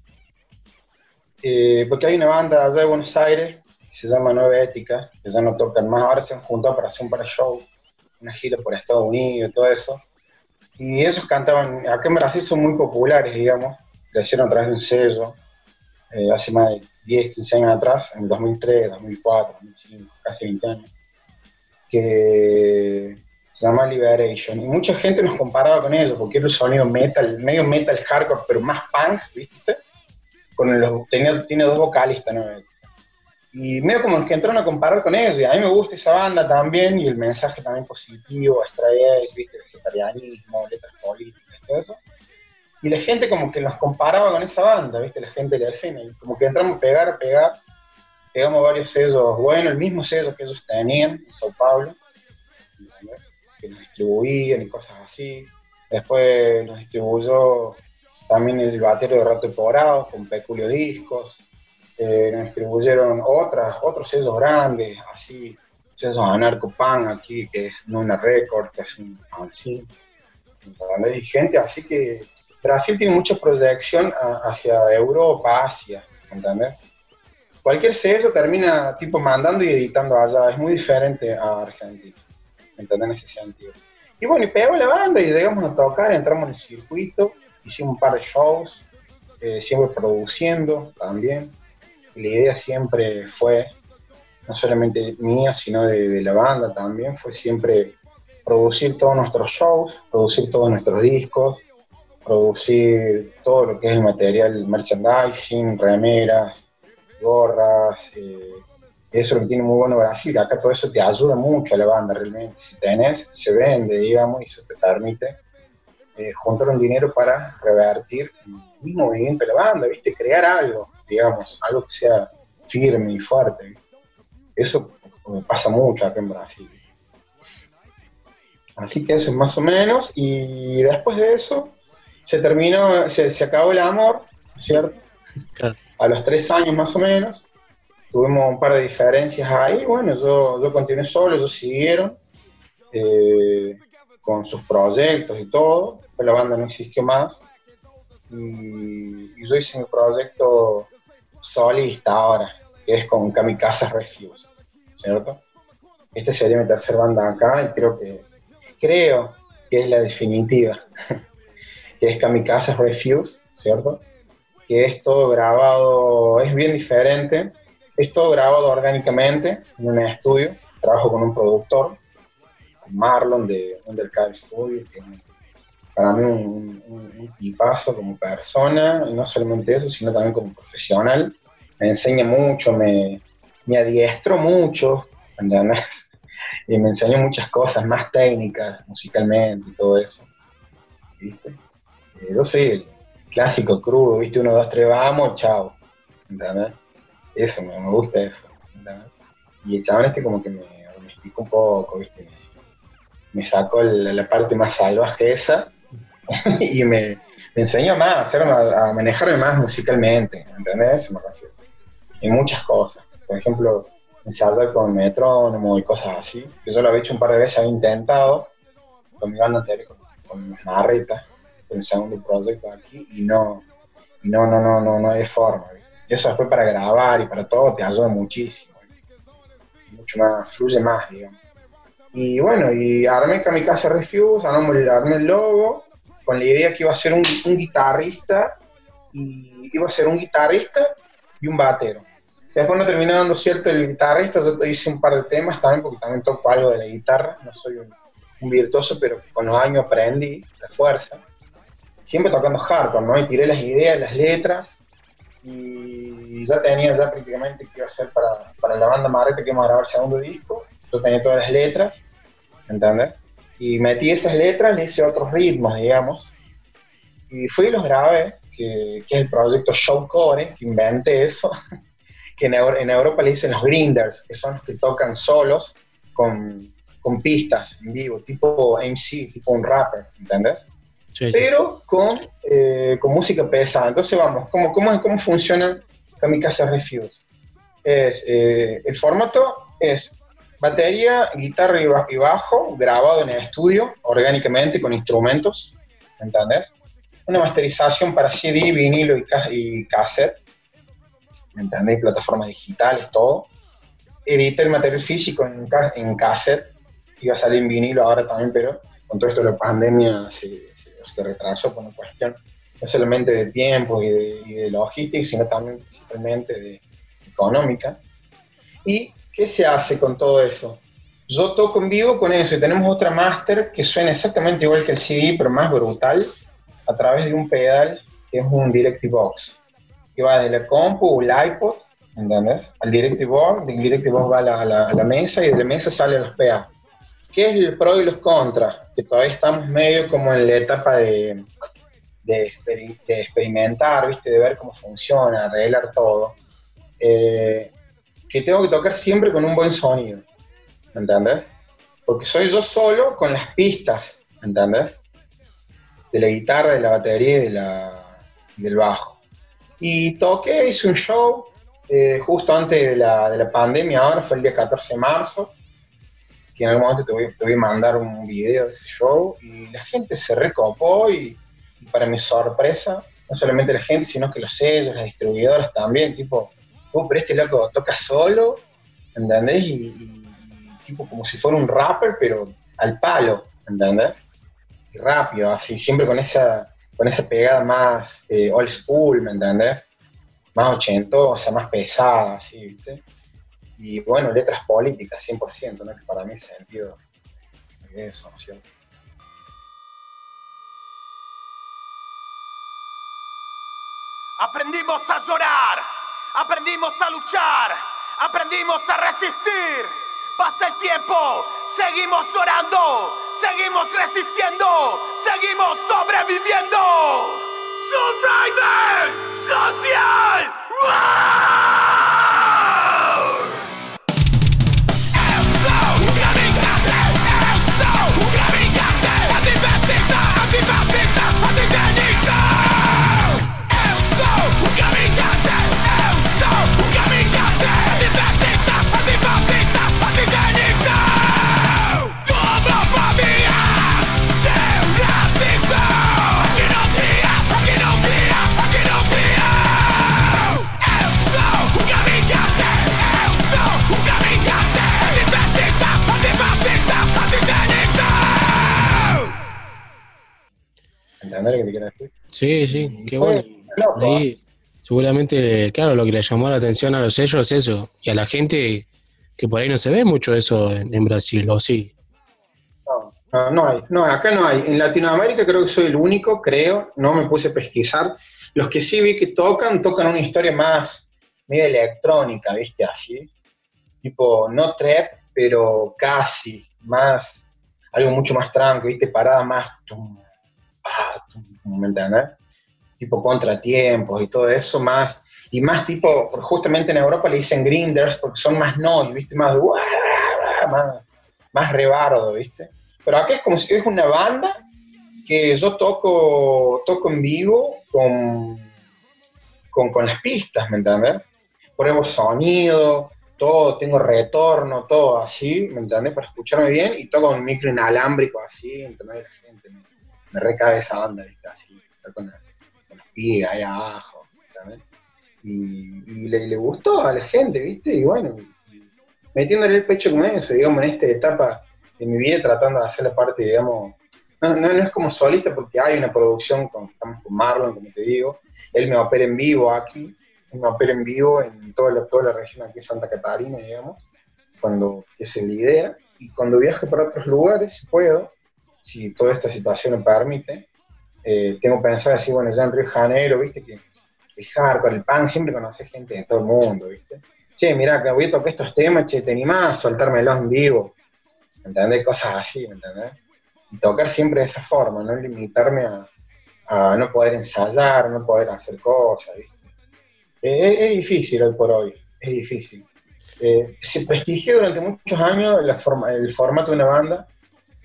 [SPEAKER 15] eh, porque hay una banda allá de Buenos Aires, se llama Nueva Ética, que ya no tocan más, ahora se han juntado para hacer un para show, una gira por Estados Unidos y todo eso, y ellos cantaban, acá en Brasil son muy populares, digamos, lo hicieron a través de un sello, eh, hace más de 10, 15 años atrás, en 2003, 2004, 2005, casi 20 años, que se llama Liberation. Y mucha gente nos comparaba con ellos, porque era un sonido metal, medio metal hardcore, pero más punk, ¿viste? Con los, tenía, tiene dos vocalistas, ¿no? Y medio como que entraron a comparar con ellos, y a mí me gusta esa banda también, y el mensaje también positivo, edge, ¿viste? Vegetarianismo, letras políticas, todo eso. y la gente como que nos comparaba con esa banda, ¿viste? La gente de la escena, y como que entramos a pegar, pegar, pegamos varios sellos, bueno, el mismo sello que ellos tenían en Sao Paulo, que nos distribuían y cosas así. Después nos distribuyó también el batero de Rato Porado con Peculio Discos. Eh, nos distribuyeron otras, otros sellos grandes, así, sellos Anarco Pan aquí, que es Nuna Record, que es un. ¿entendés? Y gente así que Brasil tiene mucha proyección a- hacia Europa, Asia, ¿entendés? Cualquier sello termina tipo mandando y editando allá, es muy diferente a Argentina, ¿entendés? En ese sentido. Y bueno, y pegó la banda y llegamos a tocar, entramos en el circuito, hicimos un par de shows, eh, siempre produciendo también. La idea siempre fue, no solamente mía, sino de, la banda también, fue siempre producir todos nuestros shows, producir todos nuestros discos, producir todo lo que es el material merchandising, remeras, gorras, eh, eso es lo que tiene muy bueno Brasil, acá todo eso te ayuda mucho a la banda realmente, si tenés, se vende, digamos, y eso te permite eh, juntar un dinero para revertir mismo movimiento de la banda, ¿viste? Crear algo, digamos, algo que sea firme y fuerte, ¿viste? Eso pasa mucho acá en Brasil. Así que eso es más o menos, y después de eso se terminó, se, se acabó el amor, ¿cierto? A los tres años más o menos, tuvimos un par de diferencias ahí, bueno, yo, yo continué solo, ellos siguieron eh, con sus proyectos y todo, pero la banda no existió más, y, y yo hice mi proyecto solista ahora, que es con Kamikaze Refuse, ¿cierto? Esta sería mi tercera banda acá y creo que, creo que es la definitiva, *laughs* que es Kamikaze Refuse, ¿cierto? Que es todo grabado, es bien diferente, es todo grabado orgánicamente en un estudio, trabajo con un productor, Marlon de Undercard Studio, que es para mí un, un, tipazo como persona, y no solamente eso, sino también como profesional. Me enseña mucho, me, me adiestro mucho, ¿entendés? *laughs* Y me enseñó muchas cosas más técnicas, musicalmente y todo eso. ¿Viste? Eh, Yo soy el clásico crudo, ¿viste? Uno, dos, tres, vamos, chao. ¿Entendés? Eso, me, me gusta eso. ¿entendés? Y el chabón este como que me domesticó un poco, ¿viste? Me, me sacó la, la parte más salvaje esa *laughs* y me, me enseñó más, a, hacer, a, a manejarme más musicalmente, ¿entendés? Eso me refiero. En muchas cosas. Por ejemplo, ensayar con metrónomo y cosas así. Yo lo había hecho un par de veces, había intentado con mi banda anterior, con, con Marreta, con el segundo proyecto aquí, y no, no, no, no, no, no hay forma. eso después para grabar y para todo te ayuda muchísimo. Mucho más, fluye más, digamos. Y bueno, y armé Kamikaze Refuse, armé el logo, con la idea que iba a ser un, un guitarrista, y iba a ser un guitarrista y un batero. Después no terminó dando cierto el guitarrista, yo hice un par de temas también, porque también toco algo de la guitarra, no soy un, un virtuoso, pero con los años aprendí la fuerza. Siempre tocando hardcore, ¿no? Y tiré las ideas, las letras, y ya tenía ya prácticamente que iba a ser para, para la banda Marrete que íbamos a grabar el segundo disco, yo tenía todas las letras, ¿entendés? Y metí esas letras, le hice otros ritmos, digamos, y fui y los grabé, que, que es el proyecto Showcore, que inventé eso, *laughs* que en, en Europa le dicen los grinders, que son los que tocan solos con, con pistas en vivo, tipo MC, tipo un rapper, ¿entendés? Pero con, eh, con música pesada. Entonces vamos, ¿cómo, cómo, cómo funciona Kamikaze Refuse? Es, eh, el formato es batería, guitarra y ba- y bajo, grabado en el estudio, orgánicamente, con instrumentos, ¿entendés? Una masterización para CD, vinilo y, ca- y cassette, ¿entendés? Plataformas digitales, todo. Edité el material físico en, ca- en cassette, iba a salir en vinilo ahora también, pero con todo esto de la pandemia se, se- se retrasó por una cuestión no solamente de tiempo y de, y de logística, sino también principalmente de económica. ¿Y qué se hace con todo eso? Yo toco en vivo con eso y tenemos otra master que suena exactamente igual que el CD, pero más brutal, a través de un pedal que es un Directive Box, que va desde la compu o el iPod, ¿entendés? Al Directive Box, del Directive Box va a la, mesa y de la mesa salen los PA. ¿Qué es el pro y los contras? Que todavía estamos medio como en la etapa de, de, de experimentar, ¿viste? De ver cómo funciona, arreglar todo, eh, que tengo que tocar siempre con un buen sonido, ¿me ¿entendés? Porque soy yo solo con las pistas, ¿me ¿entendés? De la guitarra, de la batería y, de la, y del bajo. Y toqué, hice un show eh, justo antes de la, de la pandemia, ahora fue el día 14 de marzo, que en algún momento te voy, te voy a mandar un video de ese show, y la gente se recopó y, y para mi sorpresa, no solamente la gente, sino que los sellos, las distribuidoras también, tipo, oh, pero este loco toca solo, ¿entendés? Y, y- tipo como si fuera un rapper, pero al palo, ¿entendés? Y rápido, así, siempre con esa, con esa pegada más eh, old school, ¿me entendés? Más ochentosa, más pesada, así, ¿viste? Y bueno, letras políticas, 100%, ¿no? Que para mí ese sentido eso, ¿no cierto?
[SPEAKER 17] Aprendimos a llorar, aprendimos a luchar, aprendimos a resistir. Pasa el tiempo, seguimos llorando, seguimos resistiendo, seguimos sobreviviendo. Survivor social.
[SPEAKER 15] ¿Entendés lo que te quiero decir?
[SPEAKER 16] Sí, sí, qué bueno.
[SPEAKER 15] loco,
[SPEAKER 16] Ahí, seguramente, claro, lo que le llamó la atención a los sellos es eso. Y a la gente que por ahí no se ve mucho eso en, en Brasil, ¿o sí?
[SPEAKER 15] No, no hay, no, acá no hay. En Latinoamérica creo que soy el único, creo, no me puse a pesquisar. Los que sí vi que tocan, tocan una historia más media electrónica, ¿viste? Así. Tipo, no trap, pero casi, más, algo mucho más tranquilo, ¿viste? Parada más, tum, ¿me entiendes? Tipo contratiempos y todo eso, más, y más tipo, justamente en Europa le dicen grinders porque son más noise, ¿viste? Más, más, más rebardo, ¿viste? Pero acá es como si es una banda que yo toco, toco en vivo con, con, con las pistas, ¿me entiendes? Pruebo sonido, todo, tengo retorno, todo así, ¿me entendés? Para escucharme bien y toco un micro inalámbrico así, ¿entendés? La gente me, me recabe esa banda, ¿viste? Así, con, la- con los pies ahí abajo, ¿entendés? Y, le, gustó a la gente, ¿viste? Y bueno, metiéndole el pecho con eso, digamos, en esta etapa de mi vida, tratando de hacer la parte, digamos, no, no, no es como solista porque hay una producción, con, estamos con Marlon, como te digo, él me opera en vivo aquí, él me opera en vivo en toda la, toda la región aquí Santa Catarina, digamos, cuando es la idea, y cuando viaje para otros lugares, si puedo, si toda esta situación me permite, eh, tengo pensado así, bueno, ya en Río de Janeiro, viste, que el hardcore, el punk, siempre conoces gente de todo el mundo, viste. Che, mirá, que voy a tocar estos temas, che, te animás a soltármelos en vivo, ¿me entendés? Cosas así, ¿me entendés? Y tocar siempre de esa forma, no limitarme a, no poder ensayar, no poder hacer cosas, ¿viste? Eh, es, es difícil hoy por hoy, es difícil. Eh, se prestigió durante muchos años la forma- el formato de una banda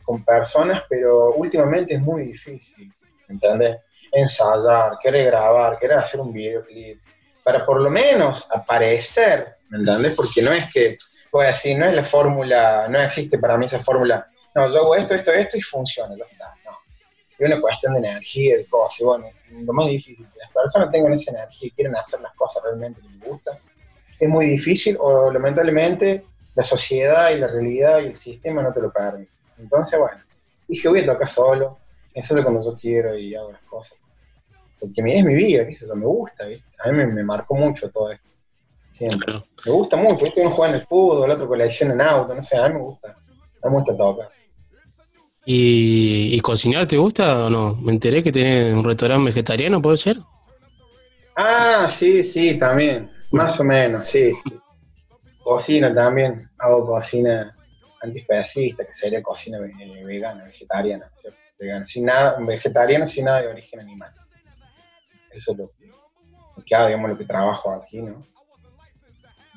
[SPEAKER 15] con personas, pero últimamente es muy difícil, ¿entendés? Ensayar, querer grabar, querer hacer un videoclip, para por lo menos aparecer, ¿me entendés? Porque no es que, voy a decir, no es la fórmula, no existe para mí esa fórmula, no, yo hago esto, esto, esto y funciona, ya no. Es una cuestión de energía, de cosas, y bueno, lo más difícil, que las personas tengan esa energía y quieran hacer las cosas realmente que les gustan, es muy difícil o lamentablemente la sociedad y la realidad y el sistema no te lo permiten. Entonces, bueno, dije, voy a tocar solo, eso es cuando yo quiero y hago las cosas. Porque mi, es mi vida, ¿viste? Eso me gusta, ¿viste? A mí me, me marcó mucho todo esto. Siempre. Me gusta mucho, ¿viste? Uno juega en el fútbol, el otro colecciona en auto, no sé, a mí me gusta. A mí me gusta tocar.
[SPEAKER 16] ¿Y, y cocinar te gusta o no? Me enteré que tenés un restaurante vegetariano, ¿puede ser?
[SPEAKER 15] Ah, sí, sí, también. Más o menos, sí. sí. *laughs* Cocina también. Hago cocina antiespecista, que sería cocina eh, vegana, vegetariana. ¿cierto? Vegana, sin nada, vegetariana sin nada de origen animal. Eso es lo que, hago, digamos, lo que trabajo aquí, ¿no?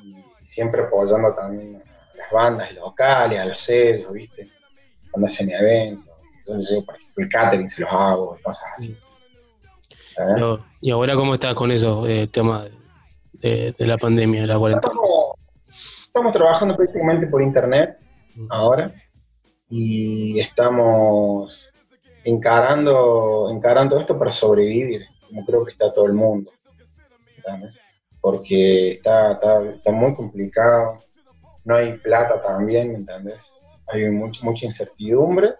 [SPEAKER 15] Y siempre apoyando también a las bandas locales, a los sellos, ¿viste? Cuando hacen eventos, yo les por ejemplo, el catering se los hago y cosas así.
[SPEAKER 7] Yo- ¿Y ahora cómo estás con eso, eh, tema de, de- de la pandemia, de la cuarentena?
[SPEAKER 15] Estamos, estamos trabajando prácticamente por internet ahora y estamos encarando, encarando esto para sobrevivir, como creo que está todo el mundo. Porque está, está, está muy complicado, no hay plata también, ¿me ¿entendés? Hay mucha, mucha incertidumbre,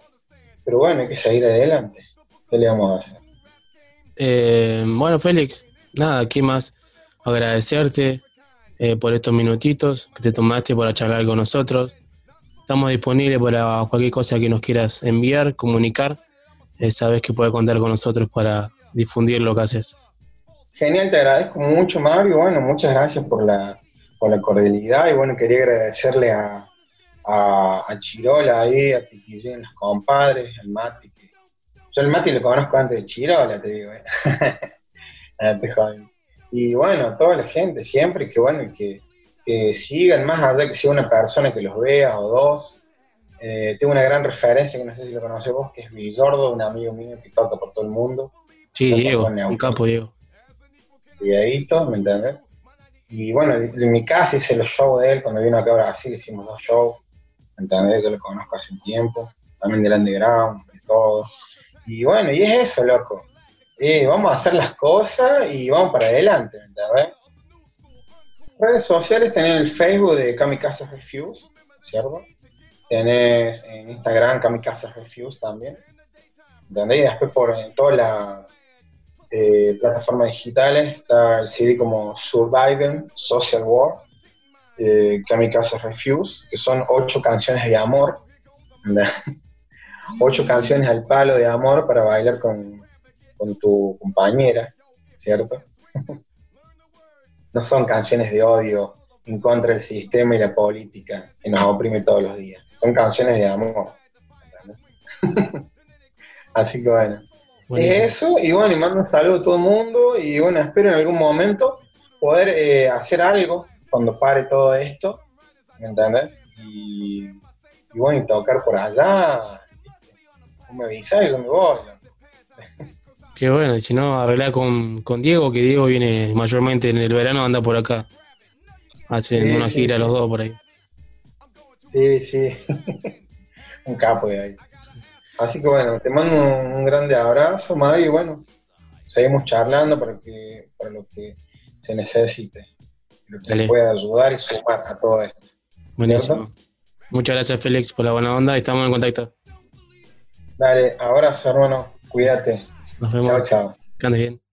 [SPEAKER 15] pero bueno, hay que seguir adelante. ¿Qué le vamos a hacer?
[SPEAKER 7] Eh, bueno, Félix, nada, aquí más agradecerte eh, por estos minutitos que te tomaste para charlar con nosotros. Estamos disponibles para cualquier cosa que nos quieras enviar, comunicar. Eh, sabes que puedes contar con nosotros para difundir lo que haces.
[SPEAKER 15] Genial, te agradezco mucho, Mario. Bueno, muchas gracias por la, por la cordialidad. Y bueno, quería agradecerle a, a, a Chirola ahí, a Piquillín, los compadres, al Mati. Que, yo el Mati lo conozco antes de Chirola, te digo. ¿eh? *laughs* Y bueno, a toda la gente, siempre que bueno, que, que sigan más allá que sea una persona que los vea o dos. Eh, tengo una gran referencia que no sé si lo conoces vos, que es Villordo, un amigo mío que toca por todo el mundo.
[SPEAKER 7] Sí, Diego, un capo, Diego.
[SPEAKER 15] Dieguito, ¿me entendés? Y bueno, en mi casa hice los shows de él, cuando vino acá a Brasil hicimos dos shows, ¿me entendés? Yo lo conozco hace un tiempo, también del underground, de todo. Y bueno, y es eso, loco. Eh, vamos a hacer las cosas y vamos para adelante, ¿me entendés? Redes sociales tenés el Facebook de Kamikaze Refuse, ¿cierto? Tenés en Instagram Kamikaze Refuse también, ¿entendés? Y después por todas las eh, plataformas digitales está el CD como Surviving Social War, eh, Kamikaze Refuse, que son ocho canciones de amor, *laughs* ocho canciones al palo de amor para bailar con, con tu compañera, ¿cierto? *laughs* no son canciones de odio en contra del sistema y la política que nos oprime todos los días. Son canciones de amor. *laughs* Así que bueno.
[SPEAKER 7] Buenísimo.
[SPEAKER 15] Eso, y bueno, y mando un saludo a todo el mundo, y bueno, espero en algún momento poder eh, hacer algo cuando pare todo esto, ¿me entendés? Y, y bueno, y tocar por allá, me avisás y yo me voy. *laughs*
[SPEAKER 7] Qué bueno, y si no, arreglá con, con Diego, que Diego viene mayormente en el verano, anda por acá. Hacen
[SPEAKER 15] Sí,
[SPEAKER 7] una gira
[SPEAKER 15] sí.
[SPEAKER 7] los dos por ahí.
[SPEAKER 15] Sí, sí, *laughs* un capo de ahí. Así que bueno, te mando un, grande abrazo, Mario, y bueno, seguimos charlando para, que, para lo que se necesite, lo que
[SPEAKER 7] Dale.
[SPEAKER 15] se pueda ayudar y sumar a todo esto.
[SPEAKER 7] Buenísimo. Muchas gracias, Félix, por la buena onda. Estamos en contacto.
[SPEAKER 15] Dale, abrazo, hermano, cuídate.
[SPEAKER 7] Nos vemos.
[SPEAKER 15] Chao, chao.
[SPEAKER 7] Que andes bien.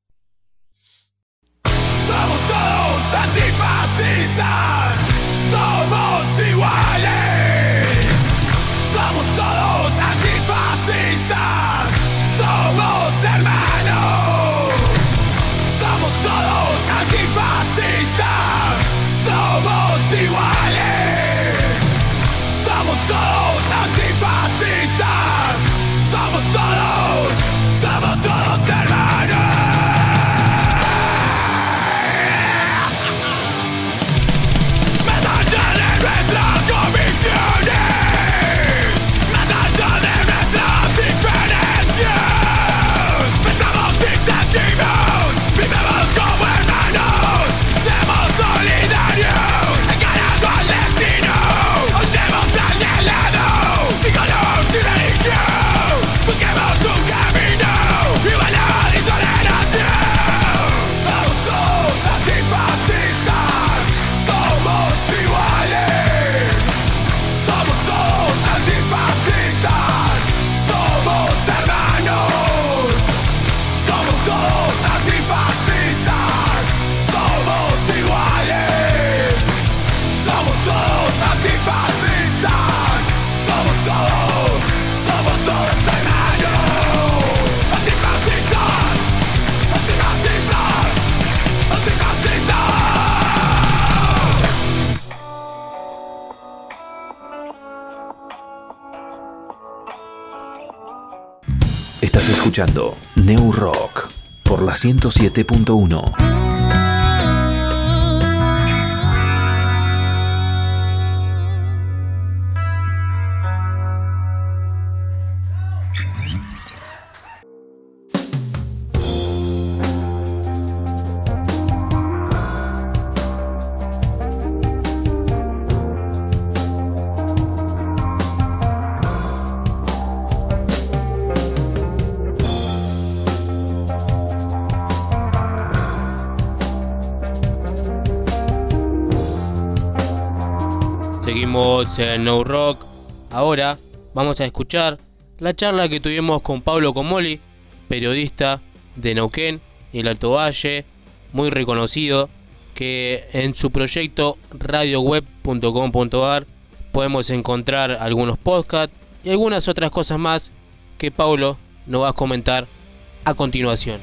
[SPEAKER 2] Escuchando New Rock por la 107.1.
[SPEAKER 7] En No Rock. Ahora vamos a escuchar la charla que tuvimos con Pablo Comoli, periodista de Neuquén y el Alto Valle, muy reconocido, que en su proyecto radioweb.com.ar podemos encontrar algunos podcasts y algunas otras cosas más que Pablo nos va a comentar a continuación.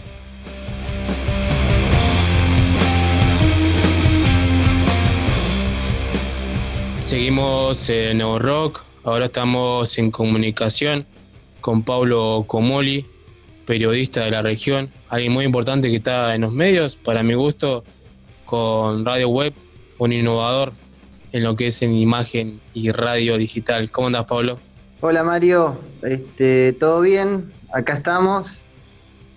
[SPEAKER 16] Seguimos en Nuevo Rock, ahora estamos en comunicación con Pablo Comoli, periodista de la región, alguien muy importante que está en los medios, para mi gusto, con Radio Web, un innovador en lo que es en imagen y radio digital. ¿Cómo andas, Pablo?
[SPEAKER 18] Hola Mario, este, ¿todo bien? Acá estamos.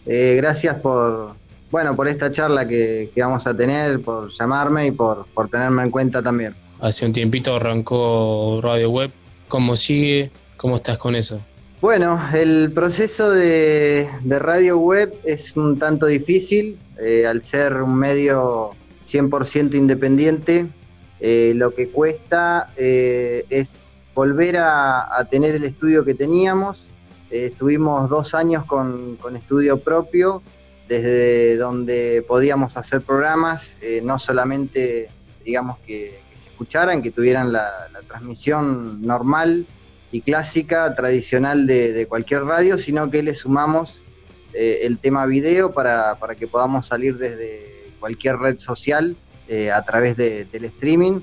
[SPEAKER 18] Eh, gracias por, bueno, por esta charla que, que vamos a tener, por llamarme y por, por tenerme en cuenta también.
[SPEAKER 16] Hace un tiempito arrancó Radio Web. ¿Cómo sigue? ¿Cómo estás con eso?
[SPEAKER 18] Bueno, el proceso de, radio web es un tanto difícil, eh, al ser un medio 100% independiente, eh, lo que cuesta eh, es volver a, tener el estudio que teníamos. Estuvimos dos años con, estudio propio, desde donde podíamos hacer programas, no solamente, digamos, que, escucharan, que tuvieran la, transmisión normal y clásica, tradicional de, cualquier radio, sino que le sumamos eh, el tema video para, para que podamos salir desde cualquier red social eh, a través de- del streaming.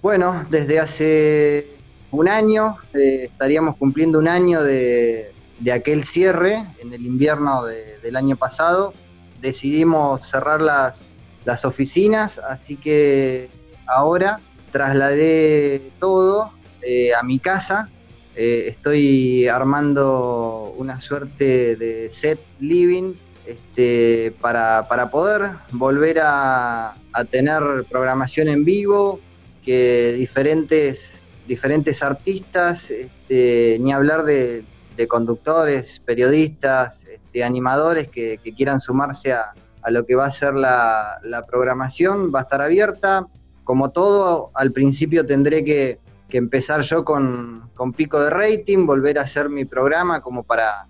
[SPEAKER 18] Bueno, desde hace un año, eh, estaríamos cumpliendo un año de, de aquel cierre en el invierno de- del año pasado. Decidimos cerrar las, las oficinas, así que ahora trasladé todo eh, a mi casa. Eh, estoy armando una suerte de set living este, para, para poder volver a, a tener programación en vivo, que diferentes, diferentes artistas, este, ni hablar de, de conductores, periodistas, este, animadores que, que quieran sumarse a, a lo que va a ser la, la programación, va a estar abierta. Como todo, al principio tendré que, empezar yo con, pico de rating, volver a hacer mi programa como para,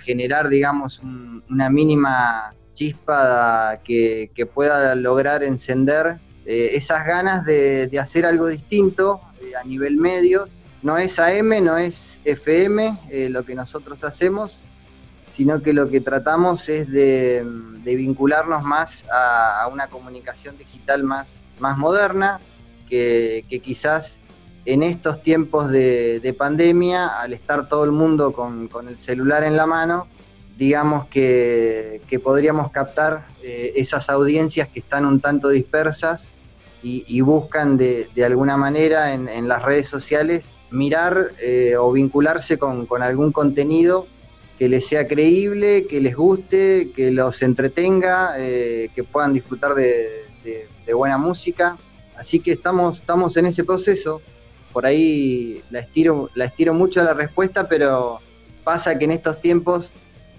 [SPEAKER 18] generar, digamos, un- una mínima chispa que, pueda lograr encender eh, esas ganas de, hacer algo distinto eh, a nivel medios. No es AM, no es FM eh, lo que nosotros hacemos, sino que lo que tratamos es de, vincularnos más a una comunicación digital más, más moderna, que, quizás en estos tiempos de, de pandemia, al estar todo el mundo con, el celular en la mano, digamos que, que podríamos captar eh, esas audiencias que están un tanto dispersas y, buscan de, alguna manera en, en las redes sociales mirar eh, o vincularse con, algún contenido que les sea creíble, que les guste, que los entretenga, eh, que puedan disfrutar de- de buena música. Así que estamos, estamos en ese proceso. Por ahí la estiro, la estiro mucho la respuesta, pero pasa que en estos tiempos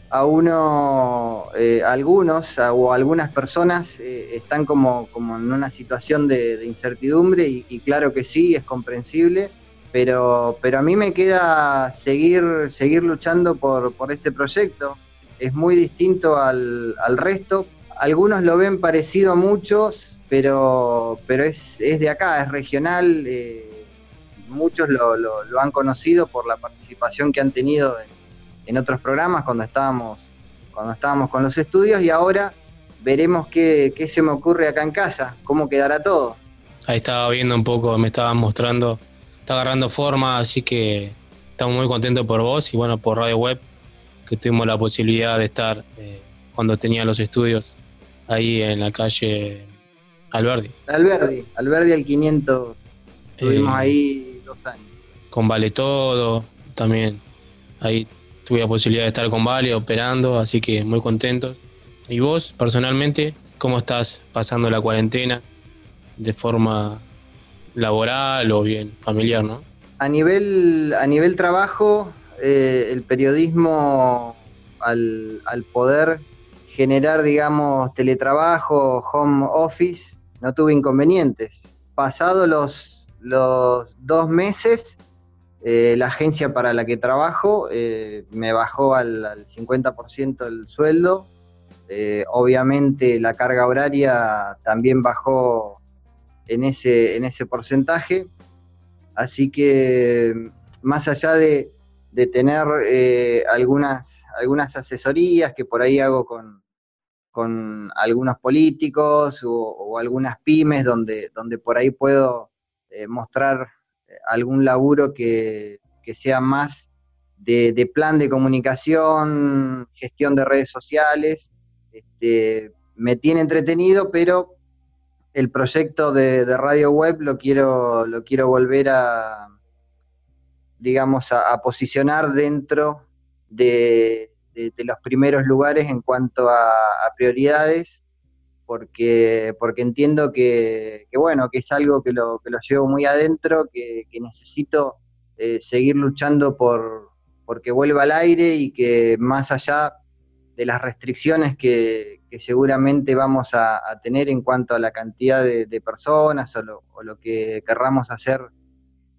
[SPEAKER 18] a uno, eh, algunos o algunas personas eh, están como, como en una situación de, de incertidumbre y, y claro que sí, es comprensible, pero, pero a mí me queda seguir, seguir luchando por, por este proyecto. Es muy distinto al, al resto. Algunos lo ven parecido a muchos, pero, pero es, es de acá, es regional. eh, muchos lo, lo- han conocido por la participación que han tenido en, otros programas cuando estábamos, cuando estábamos con los estudios y ahora veremos qué, qué se me ocurre acá en casa, cómo quedará todo.
[SPEAKER 16] Ahí estaba viendo un poco, me estabas mostrando, está agarrando forma, así que estamos muy contentos por vos y bueno, por Radio Web, que tuvimos la posibilidad de estar eh,
[SPEAKER 7] cuando tenía los estudios ahí en la calle Alberdi.
[SPEAKER 18] Alberdi, Alberdi al 500. Estuvimos
[SPEAKER 7] Eh,
[SPEAKER 18] ahí dos años.
[SPEAKER 7] con Vale Todo, también ahí tuve la posibilidad de estar con Vale operando, así que muy contentos. ¿Y vos, personalmente, cómo estás pasando la cuarentena de forma laboral o bien familiar, no?
[SPEAKER 18] A nivel, a nivel trabajo, eh, el periodismo al, al poder generar, digamos, teletrabajo, home office, no tuve inconvenientes. Pasado los, los dos meses, eh, la agencia para la que trabajo eh, me bajó al, al 50% el sueldo. Eh, obviamente la carga horaria también bajó en ese, en ese porcentaje. Así que más allá de, de tener algunas, algunas asesorías que por ahí hago con, con algunos políticos o, algunas pymes donde, donde por ahí puedo eh, mostrar eh, algún laburo que, que sea más de, plan de comunicación, gestión de redes sociales. Este, me tiene entretenido, pero el proyecto de, radio web lo quiero, lo quiero volver a, digamos, a posicionar dentro de, de- los primeros lugares en cuanto a, prioridades, porque, porque entiendo que, bueno, que es algo que lo, que lo llevo muy adentro, que, necesito eh, seguir luchando por porque vuelva al aire y que más allá de las restricciones que, que seguramente vamos a, a tener en cuanto a la cantidad de, de personas o lo, o lo que querramos hacer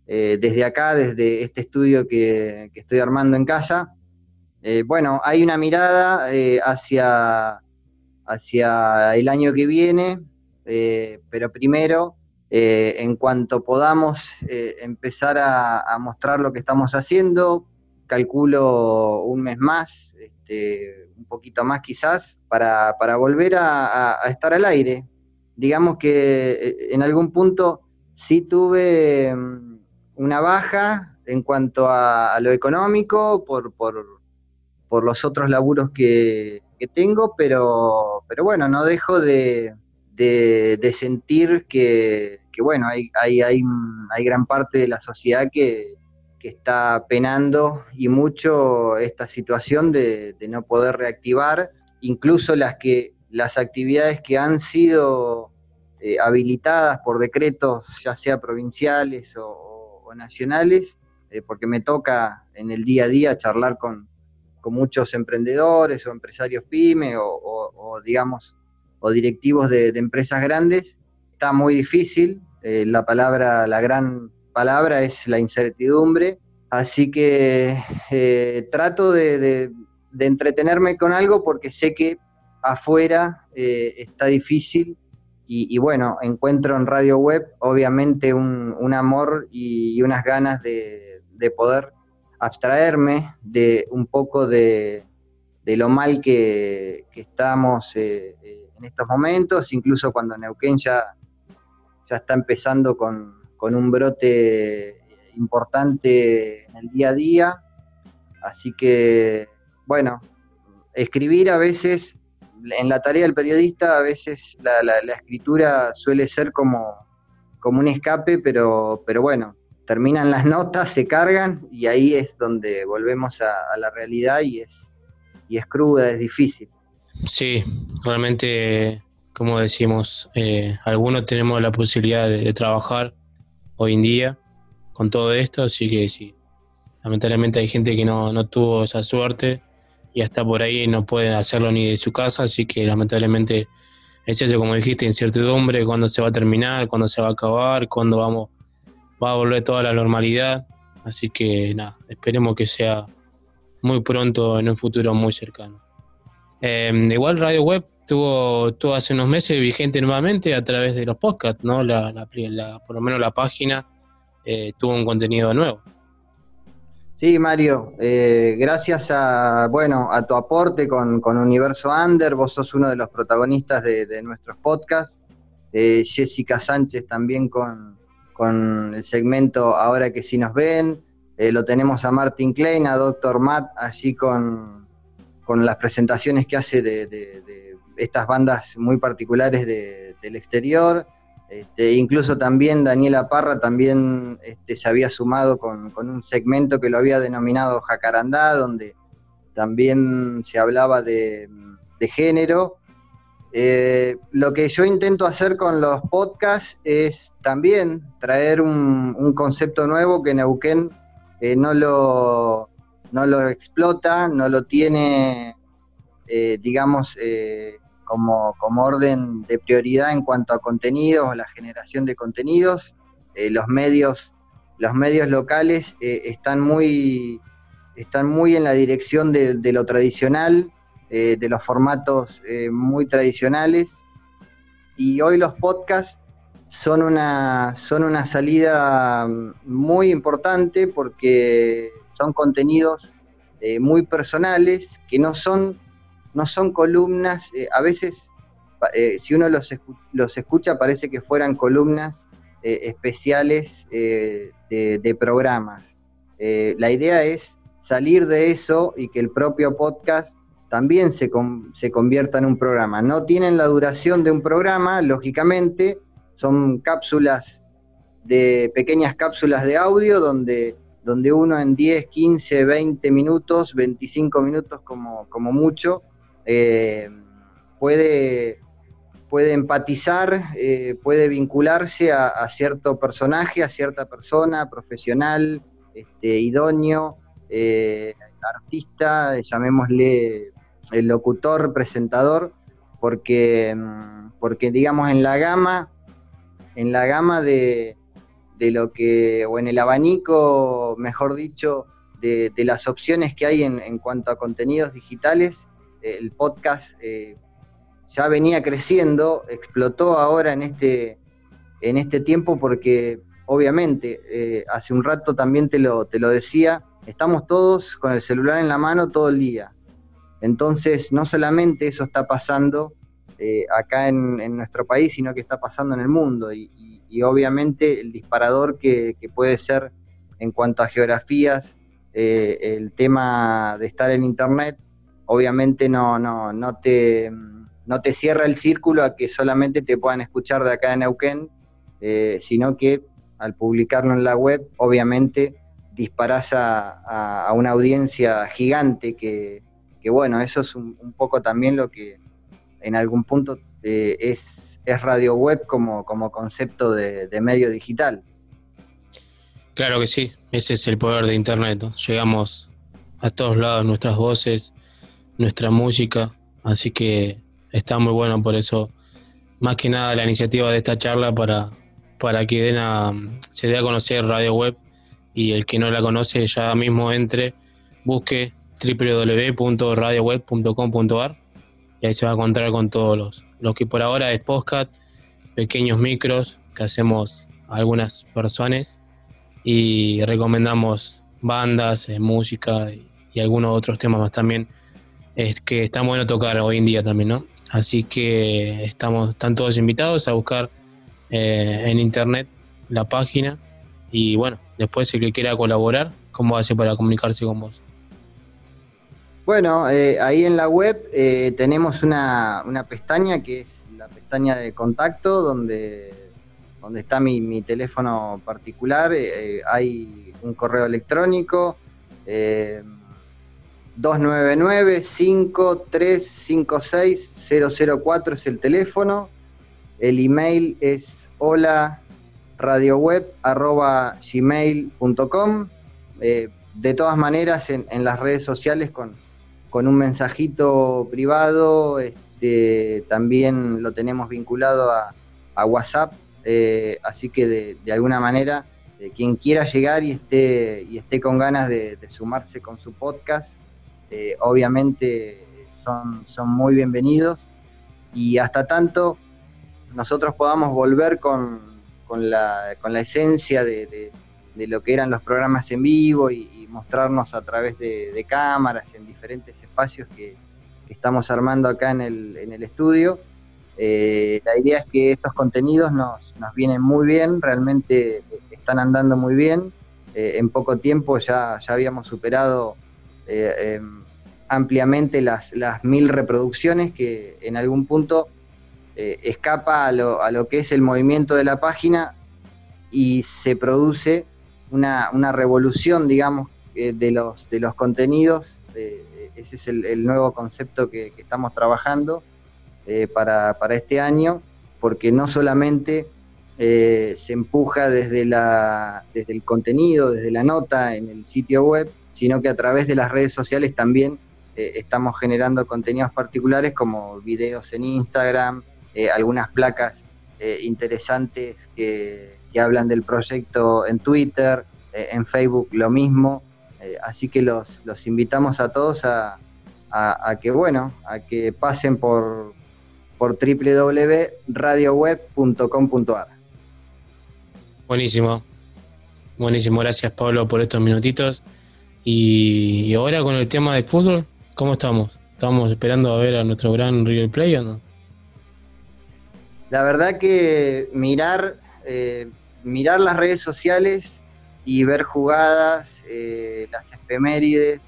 [SPEAKER 18] eh, desde acá, desde este estudio que, que estoy armando en casa. Eh, bueno, hay una mirada eh, hacia, hacia el año que viene, eh, pero primero, en cuanto podamos empezar a, mostrar lo que estamos haciendo, calculo un mes más, este, un poquito más quizás, para, para volver a, estar al aire. Digamos que en algún punto sí tuve mm, una baja en cuanto a, a lo económico por, por, por los otros laburos que, tengo, pero, pero bueno, no dejo de, de- sentir que, que, bueno, hay, hay, hay, hay gran parte de la sociedad que, que está penando y mucho esta situación de, no poder reactivar, incluso las que las actividades que han sido eh, habilitadas por decretos, ya sea provinciales o nacionales, eh, porque me toca en el día a día charlar con, con muchos emprendedores o empresarios pyme o, digamos o directivos de, empresas grandes, está muy difícil. eh, la palabra, la gran palabra es la incertidumbre. Así que eh, trato de, entretenerme con algo porque sé que afuera eh, está difícil y, bueno, encuentro en Radio Web obviamente un, amor y, unas ganas de poder abstraerme de un poco de, de lo mal que, estamos eh, eh, en estos momentos, incluso cuando Neuquén ya, ya está empezando con, con un brote importante en el día a día. Así que, bueno, escribir a veces, en la tarea del periodista, a veces la, la- la escritura suele ser como, como un escape, pero, pero bueno, terminan las notas, se cargan y ahí es donde volvemos a, la realidad y es, y es cruda, es difícil.
[SPEAKER 7] Sí, realmente, como decimos, eh, algunos tenemos la posibilidad de, de trabajar hoy en día con todo esto, así que sí, lamentablemente hay gente que no, no tuvo esa suerte y hasta por ahí no pueden hacerlo ni de su casa, así que lamentablemente es eso, como dijiste, incertidumbre, cuándo se va a terminar, cuándo se va a acabar, cuándo vamos, va a volver toda la normalidad, así que nada, esperemos que sea muy pronto en un futuro muy cercano. Eh, igual Radio Web tuvo, tuvo hace unos meses vigente nuevamente a través de los podcasts, ¿no? La- por lo menos la página eh, tuvo un contenido nuevo.
[SPEAKER 18] Sí, Mario, eh, gracias a, bueno, a tu aporte con, con Universo Under, vos sos uno de los protagonistas de, de nuestros podcasts, eh, Jessica Sánchez también con, con el segmento Ahora que sí nos ven, eh, lo tenemos a Martin Klein, a Dr. Matt allí con, con las presentaciones que hace de, estas bandas muy particulares de- del exterior. Este, incluso también Daniela Parra también este, se había sumado con, con un segmento que lo había denominado Jacarandá, donde también se hablaba de género. Eh, lo que yo intento hacer con los podcasts es también traer un, concepto nuevo que Neuquén eh, no, lo, no lo explota, no lo tiene, eh, digamos, como, como orden de prioridad en cuanto a contenidos, la generación de contenidos. Los medios, los medios locales están muy están muy en la dirección de lo tradicional, eh, de los formatos eh, muy tradicionales. Y hoy los podcasts son una, son una salida mm, muy importante porque son contenidos eh, muy personales que no son, no son columnas, a veces si uno los, escu- los escucha parece que fueran columnas especiales de, programas. La idea es salir de eso y que el propio podcast también se, se convierta en un programa. No tienen la duración de un programa, lógicamente, son cápsulas de pequeñas cápsulas de audio donde, donde uno en 10, 15, 20 minutos, 25 minutos como, como mucho, eh, puede, puede empatizar, eh, puede vincularse a, a cierto personaje, a cierta persona, profesional, este, idóneo, eh, artista, llamémosle el locutor, presentador, porque, mm, porque digamos en la gama, en la gama de, de lo que, o en el abanico, mejor dicho, de, de las opciones que hay en, en cuanto a contenidos digitales, eh, el podcast eh, ya venía creciendo, explotó ahora en este, en este tiempo porque obviamente, eh, hace un rato también te lo, te lo decía, estamos todos con el celular en la mano todo el día. Entonces, no solamente eso está pasando eh, acá en, en nuestro país, sino que está pasando en el mundo. Y, obviamente el disparador que, puede ser en cuanto a geografías, eh, el tema de estar en Internet, obviamente no, no, no, te, no te cierra el círculo a que solamente te puedan escuchar de acá de Neuquén, eh, sino que al publicarlo en la web, obviamente disparás a- a una audiencia gigante que, que, bueno, eso es un, un poco también lo que en algún punto eh, es, es radio web como, como concepto de, medio digital.
[SPEAKER 16] Claro que sí, ese es el poder de Internet. Llegamos a todos lados, nuestras voces, nuestra música, así que está muy bueno por eso. Más que nada la iniciativa de esta charla para, para que den a- se dé a conocer Radio Web y el que no la conoce ya mismo entre, busque www.radioweb.com.ar y ahí se va a encontrar con todos los, los que por ahora es podcast, pequeños micros que hacemos a algunas personas y recomendamos bandas, eh, música y, algunos otros temas más también es que está bueno tocar hoy en día también, ¿no? Así que estamos, están todos invitados a buscar eh, en internet la página y bueno, después el que quiera colaborar, ¿cómo hace para comunicarse con vos?
[SPEAKER 18] Bueno, eh, ahí en la web eh, tenemos una, una pestaña que es la pestaña de contacto, donde, donde está mi, mi teléfono particular. eh, hay un correo electrónico, eh, 299-5356-004 es el teléfono. El email es hola radioweb.gmail.com. Eh, de todas maneras, en, en las redes sociales con, con un mensajito privado, este, también lo tenemos vinculado a, WhatsApp, eh, así que de, alguna manera, eh, quien quiera llegar y esté, y esté con ganas de, sumarse con su podcast, eh, obviamente son, son muy bienvenidos. Y hasta tanto nosotros podamos volver con, con la, con la esencia de, de- de lo que eran los programas en vivo y, mostrarnos a través de, cámaras en diferentes espacios que, estamos armando acá en el, en el estudio. Eh, la idea es que estos contenidos nos, nos vienen muy bien, realmente están andando muy bien. Eh, en poco tiempo ya, ya habíamos superado eh, em, ampliamente las, las mil reproducciones que en algún punto eh, escapa a lo, a lo que es el movimiento de la página y se produce una, una revolución, digamos, eh, de, los, de los contenidos. eh, ese es el, nuevo concepto que, que estamos trabajando eh, para, para este año, porque no solamente se empuja desde, la, desde el contenido, desde la nota en el sitio web, sino que a través de las redes sociales también estamos generando contenidos particulares como videos en Instagram, algunas placas interesantes que, que hablan del proyecto en Twitter, en Facebook lo mismo. Eh, así que los, los invitamos a todos a, a- a que, bueno, a que pasen por, por www.radioweb.com.ar.
[SPEAKER 7] Buenísimo. Buenísimo, gracias Pablo por estos minutitos. Y, y ahora con el tema del fútbol, ¿cómo estamos? ¿Estamos esperando a ver a nuestro gran River Play o no?
[SPEAKER 18] La verdad que mirar, eh, mirar las redes sociales y ver jugadas, eh, las efemérides,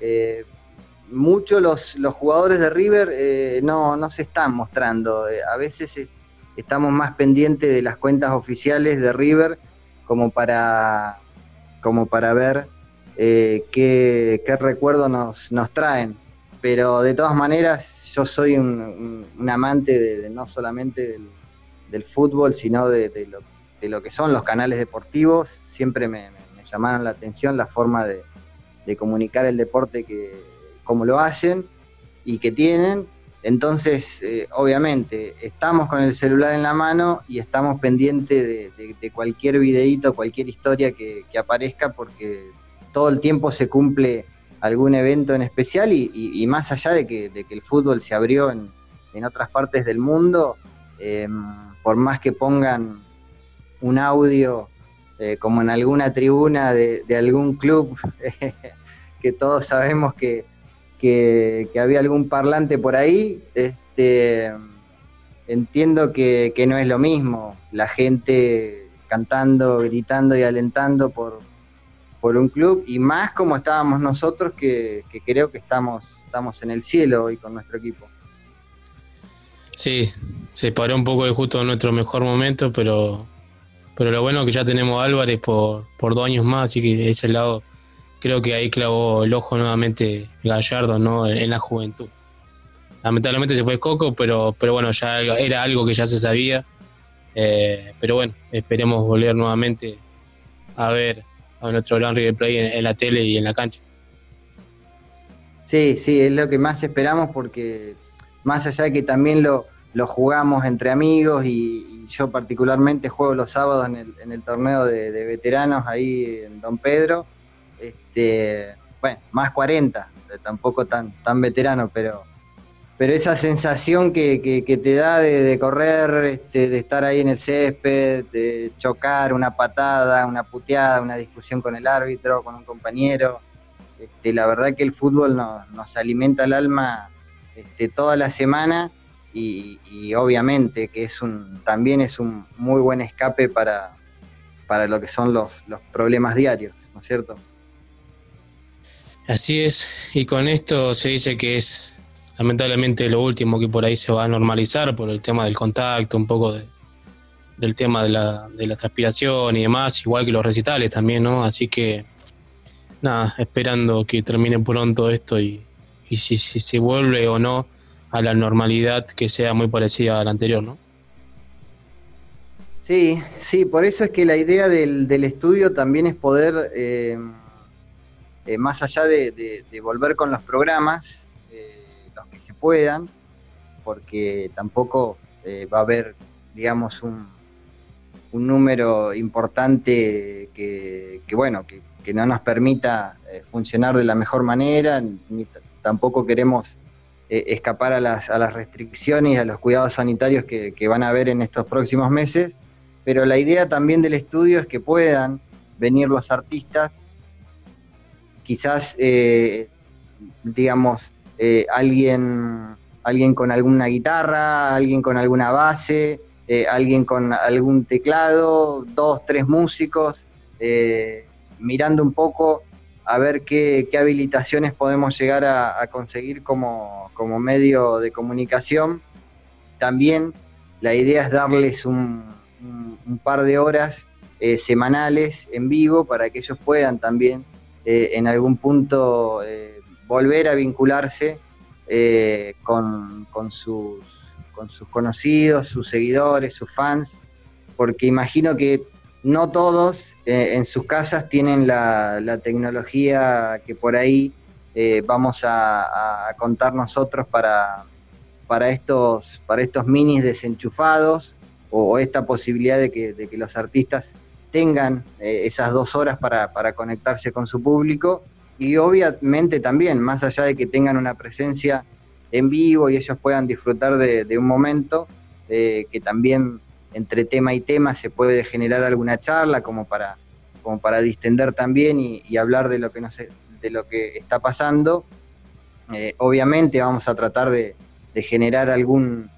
[SPEAKER 18] eh, muchos los, los jugadores de River eh, no, no se están mostrando. Eh, a veces estamos más pendientes de las cuentas oficiales de River como para, como para ver qué, qué recuerdo nos, nos traen. Pero de todas maneras, yo soy un, amante de, no solamente del, del fútbol, sino de, de lo, de lo que son los canales deportivos. Siempre me, llamaron la atención la forma de, comunicar el deporte que como lo hacen y que tienen. Entonces, eh, obviamente, estamos con el celular en la mano y estamos pendientes de, cualquier videíto, cualquier historia que, aparezca, porque todo el tiempo se cumple algún evento en especial y más allá de que, de que el fútbol se abrió en, en otras partes del mundo, eh, por más que pongan un audio eh, como en alguna tribuna de, algún club, *laughs* que todos sabemos que, que- que había algún parlante por ahí, este, entiendo que, que no es lo mismo la gente cantando, gritando y alentando por, por un club y más como estábamos nosotros que, que creo que estamos, estamos en el cielo hoy con nuestro equipo.
[SPEAKER 7] Sí, se paró un poco de justo nuestro mejor momento, pero, pero lo bueno es que ya tenemos a Álvarez por, por dos años más, así que ese lado creo que ahí clavó el ojo nuevamente Gallardo ¿no? en, la juventud. Lamentablemente se fue Coco, pero, pero bueno, ya era algo que ya se sabía. Eh, pero bueno, esperemos volver nuevamente a ver a nuestro gran River Play en, la tele y en la cancha.
[SPEAKER 18] Sí, sí, es lo que más esperamos porque más allá de que también lo, lo jugamos entre amigos y yo particularmente juego los sábados en el, en el torneo de, veteranos ahí en Don Pedro, este, bueno, más 40, tampoco tan, tan veterano, pero, pero esa sensación que, que- te da de, correr, este, de estar ahí en el césped, de chocar una patada, una puteada, una discusión con el árbitro, con un compañero, este, la verdad que el fútbol nos, nos alimenta el alma este, toda la semana y, obviamente que es un, también es un muy buen escape para, para lo que son los, los problemas diarios, ¿no es cierto?
[SPEAKER 7] Así es, y con esto se dice que es lamentablemente lo último que por ahí se va a normalizar por el tema del contacto, un poco de- del tema de la, de la transpiración y demás, igual que los recitales también, ¿no? Así que nada, esperando que termine pronto esto y, y si, si se vuelve o no a la normalidad que sea muy parecida a la anterior, ¿no?
[SPEAKER 18] Sí, sí, por eso es que la idea del, del estudio también es poder, eh, eh, más allá de, de- volver con los programas, eh, los que se puedan, porque tampoco va a haber, digamos, un, un número importante que, que, bueno, que, que no nos permita funcionar de la mejor manera, ni tampoco queremos eh, escapar a las, a las restricciones y a los cuidados sanitarios que, van a haber en estos próximos meses, pero la idea también del estudio es que puedan venir los artistas, quizás, eh, digamos, eh, alguien, alguien con alguna guitarra, alguien con alguna base, alguien con algún teclado, dos, tres músicos, mirando un poco a ver qué, habilitaciones podemos llegar a, conseguir como, medio de comunicación. También la idea es darles un, par de horas eh, semanales en vivo para que ellos puedan también eh, en algún punto eh, volver a vincularse con sus conocidos, sus seguidores, sus fans, porque imagino que no todos eh, en sus casas tienen la, tecnología que por ahí eh, vamos a, contar nosotros para, para, estos, para estos minis desenchufados o, esta posibilidad de que, de que los artistas tengan eh, esas dos horas para, para conectarse con su público y obviamente también, más allá de que tengan una presencia en vivo y ellos puedan disfrutar de, un momento, que también entre tema y tema se puede generar alguna charla como para, como para distender también y, hablar de lo que, nos, de lo que está pasando. Eh, obviamente vamos a tratar de, de generar algún,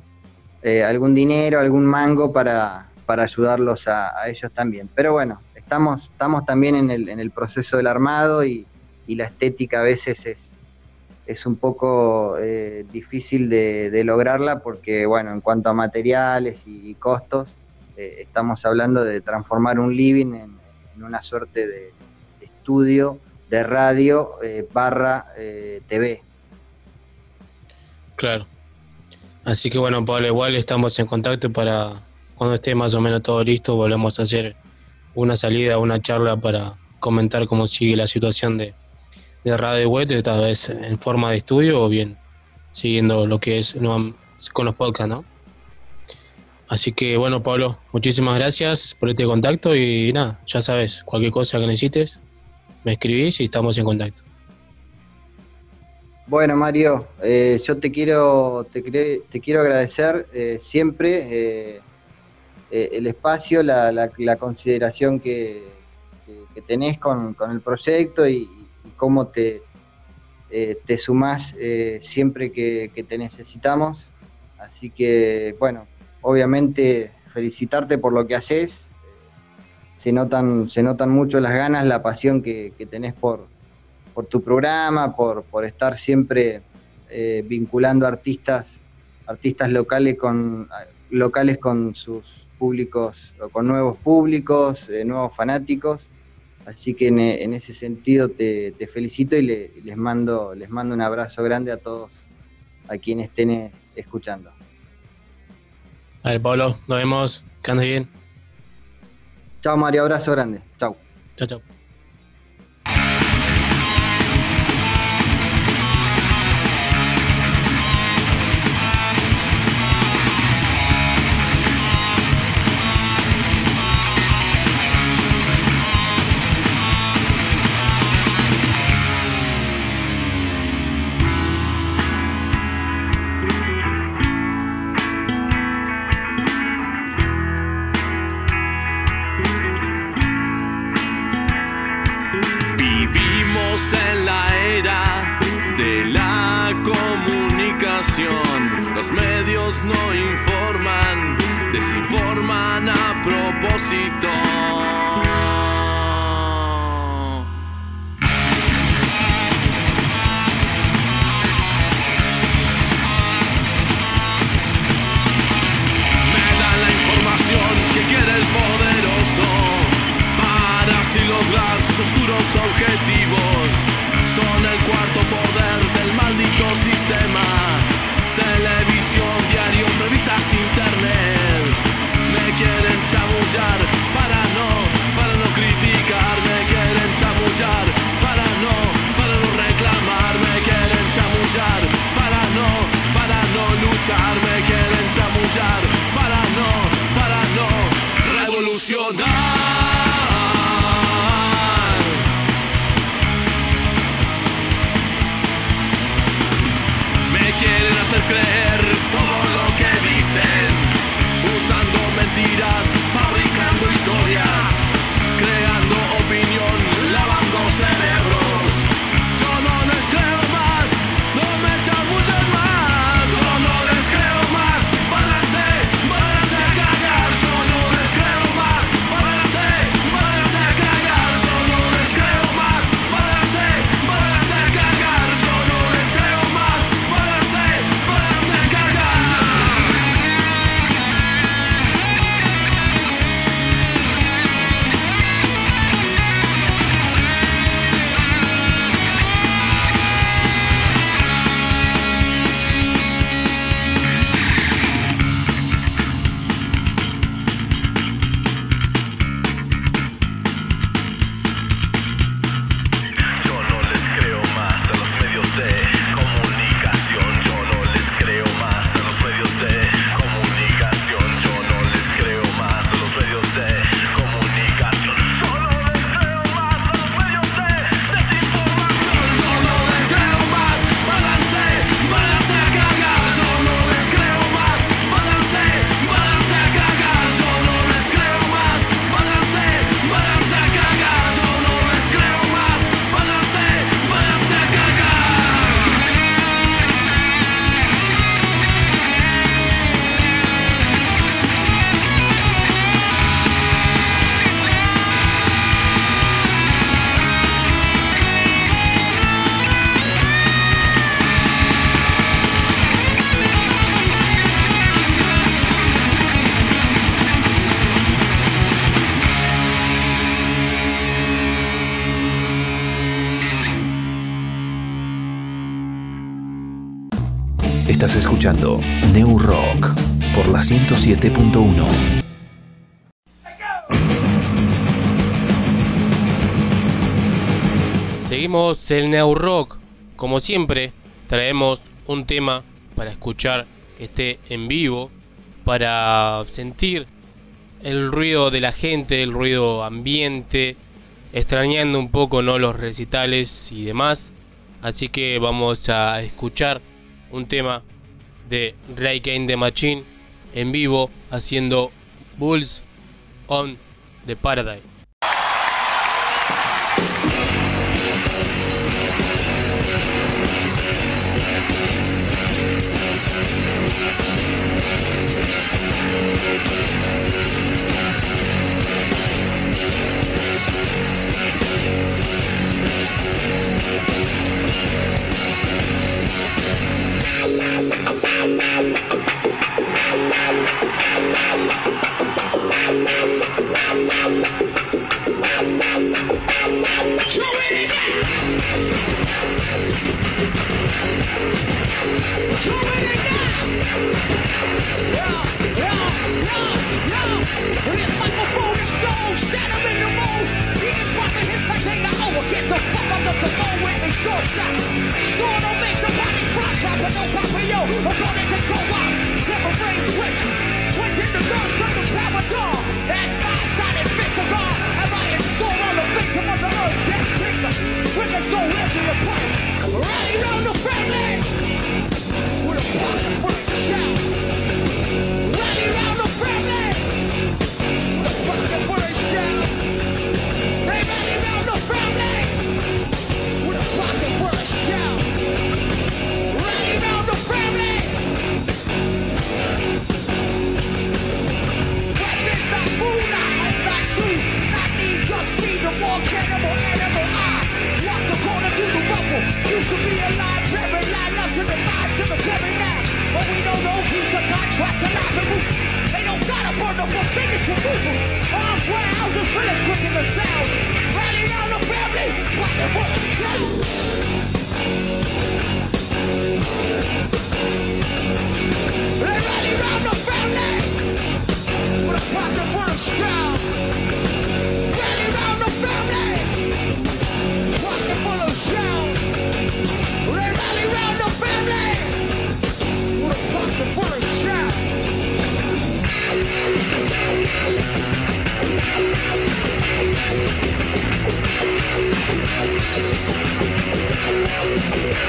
[SPEAKER 18] eh, algún dinero, algún mango para, para ayudarlos a, a ellos también. Pero bueno, estamos, estamos también en el, en el proceso del armado y, y la estética a veces es, es un poco eh, difícil de, lograrla porque, bueno, en cuanto a materiales y costos, eh, estamos hablando de transformar un living en, en una suerte de estudio de radio eh, barra eh, TV.
[SPEAKER 16] Claro. Así que bueno, Pablo, igual estamos en contacto para cuando esté más o menos todo listo, volvemos a hacer una salida, una charla para comentar cómo sigue la situación de, de Radio Web, tal vez en forma de estudio o bien siguiendo lo que es con los podcasts, ¿no? Así que bueno, Pablo, muchísimas gracias por este contacto y nada, ya sabes, cualquier cosa que necesites, me escribís y estamos en contacto.
[SPEAKER 18] Bueno, Mario, eh, yo te quiero, te, quiero agradecer eh, siempre eh, el espacio, la, consideración que, tenés con, con el proyecto y cómo te, eh, te sumás eh, siempre que, te necesitamos. Así que, bueno, obviamente felicitarte por lo que haces. Se notan, se notan mucho las ganas, la pasión que, tenés por, por tu programa, por, por estar siempre eh, vinculando artistas, artistas locales con locales con sus públicos, con nuevos públicos, eh, nuevos fanáticos. Así que en, en ese sentido te, te felicito y, le- y les mando, les mando un abrazo grande a todos a quienes estén escuchando.
[SPEAKER 16] A ver, Pablo, nos vemos, que andes bien.
[SPEAKER 18] Chao Mario, abrazo grande. Chao.
[SPEAKER 16] Chao, chao.
[SPEAKER 2] 107.1.
[SPEAKER 19] Seguimos el New Rock. Como siempre, traemos un tema para escuchar que esté en vivo, para sentir el ruido de la gente, el ruido ambiente, extrañando un poco ¿no? los recitales y demás. Así que vamos a escuchar un tema de Ray Kane de Machine en vivo haciendo Bulls on the Paradise.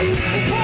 [SPEAKER 20] O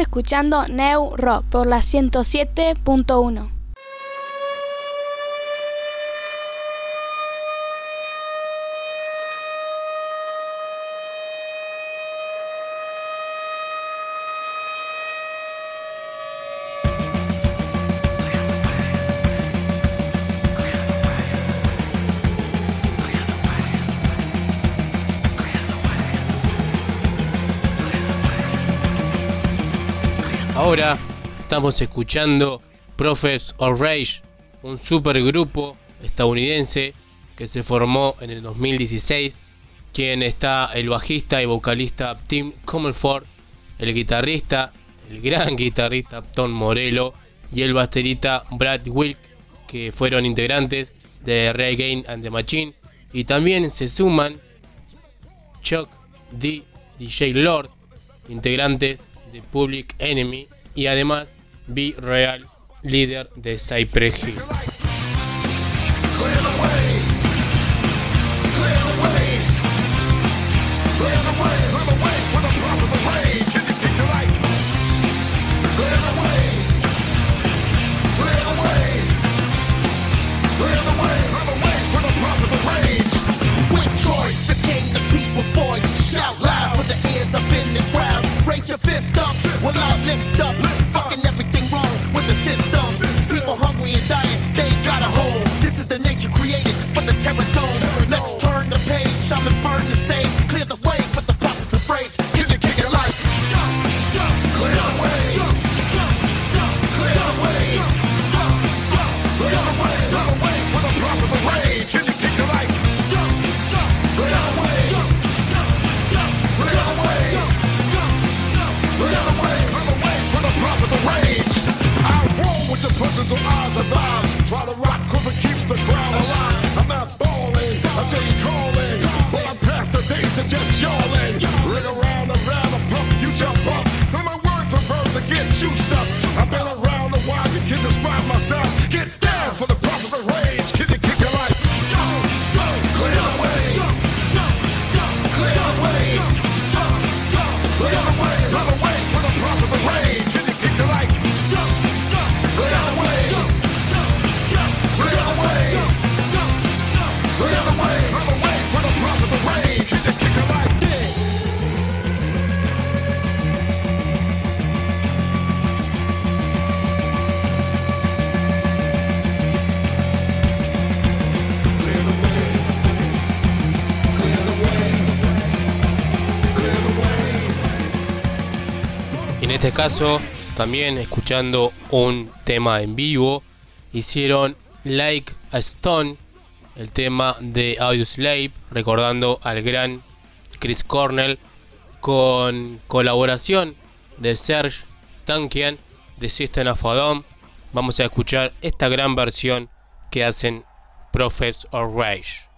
[SPEAKER 20] escuchando New Rock por la 107.1.
[SPEAKER 19] estamos escuchando Prophets of Rage, un supergrupo estadounidense
[SPEAKER 7] que se formó en el 2016, quien está el bajista y vocalista Tim Comerford, el guitarrista, el gran guitarrista Tom Morello y el baterista Brad Wilk, que fueron integrantes de Ray Gain and the Machine, y también se suman Chuck D, DJ Lord, integrantes de Public Enemy, y además B-Real, líder de Cypress caso, también escuchando un tema en vivo, hicieron Like a Stone, el tema de Audioslave, recordando al gran Chris Cornell, con colaboración de Serge Tankian de System of a Vamos a escuchar esta gran versión que hacen Prophets of Rage.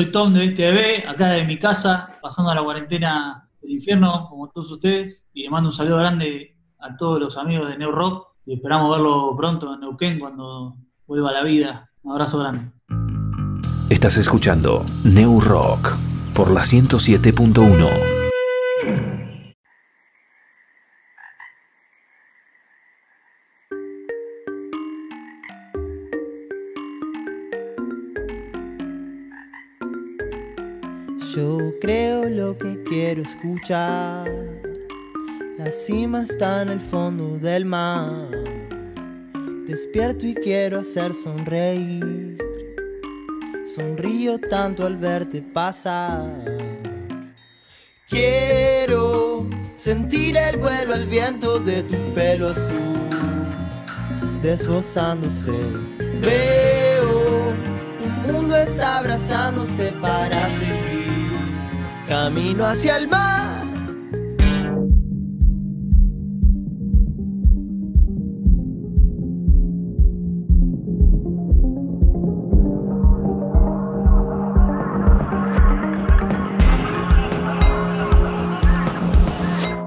[SPEAKER 21] Soy Tom de TV, acá de mi casa, pasando la cuarentena del infierno, como todos ustedes, y le mando un saludo grande a todos los amigos de New Rock y esperamos verlo pronto en Neuquén cuando vuelva a la vida. Un abrazo grande.
[SPEAKER 2] Estás escuchando New Rock por la 107.1.
[SPEAKER 22] creo lo que quiero escuchar. La cima está en el fondo del mar. Despierto y quiero hacer sonreír. Sonrío tanto al verte pasar. Quiero sentir el vuelo al viento de tu pelo azul, desbozándose. Veo un mundo está abrazándose para seguir camino hacia el mar.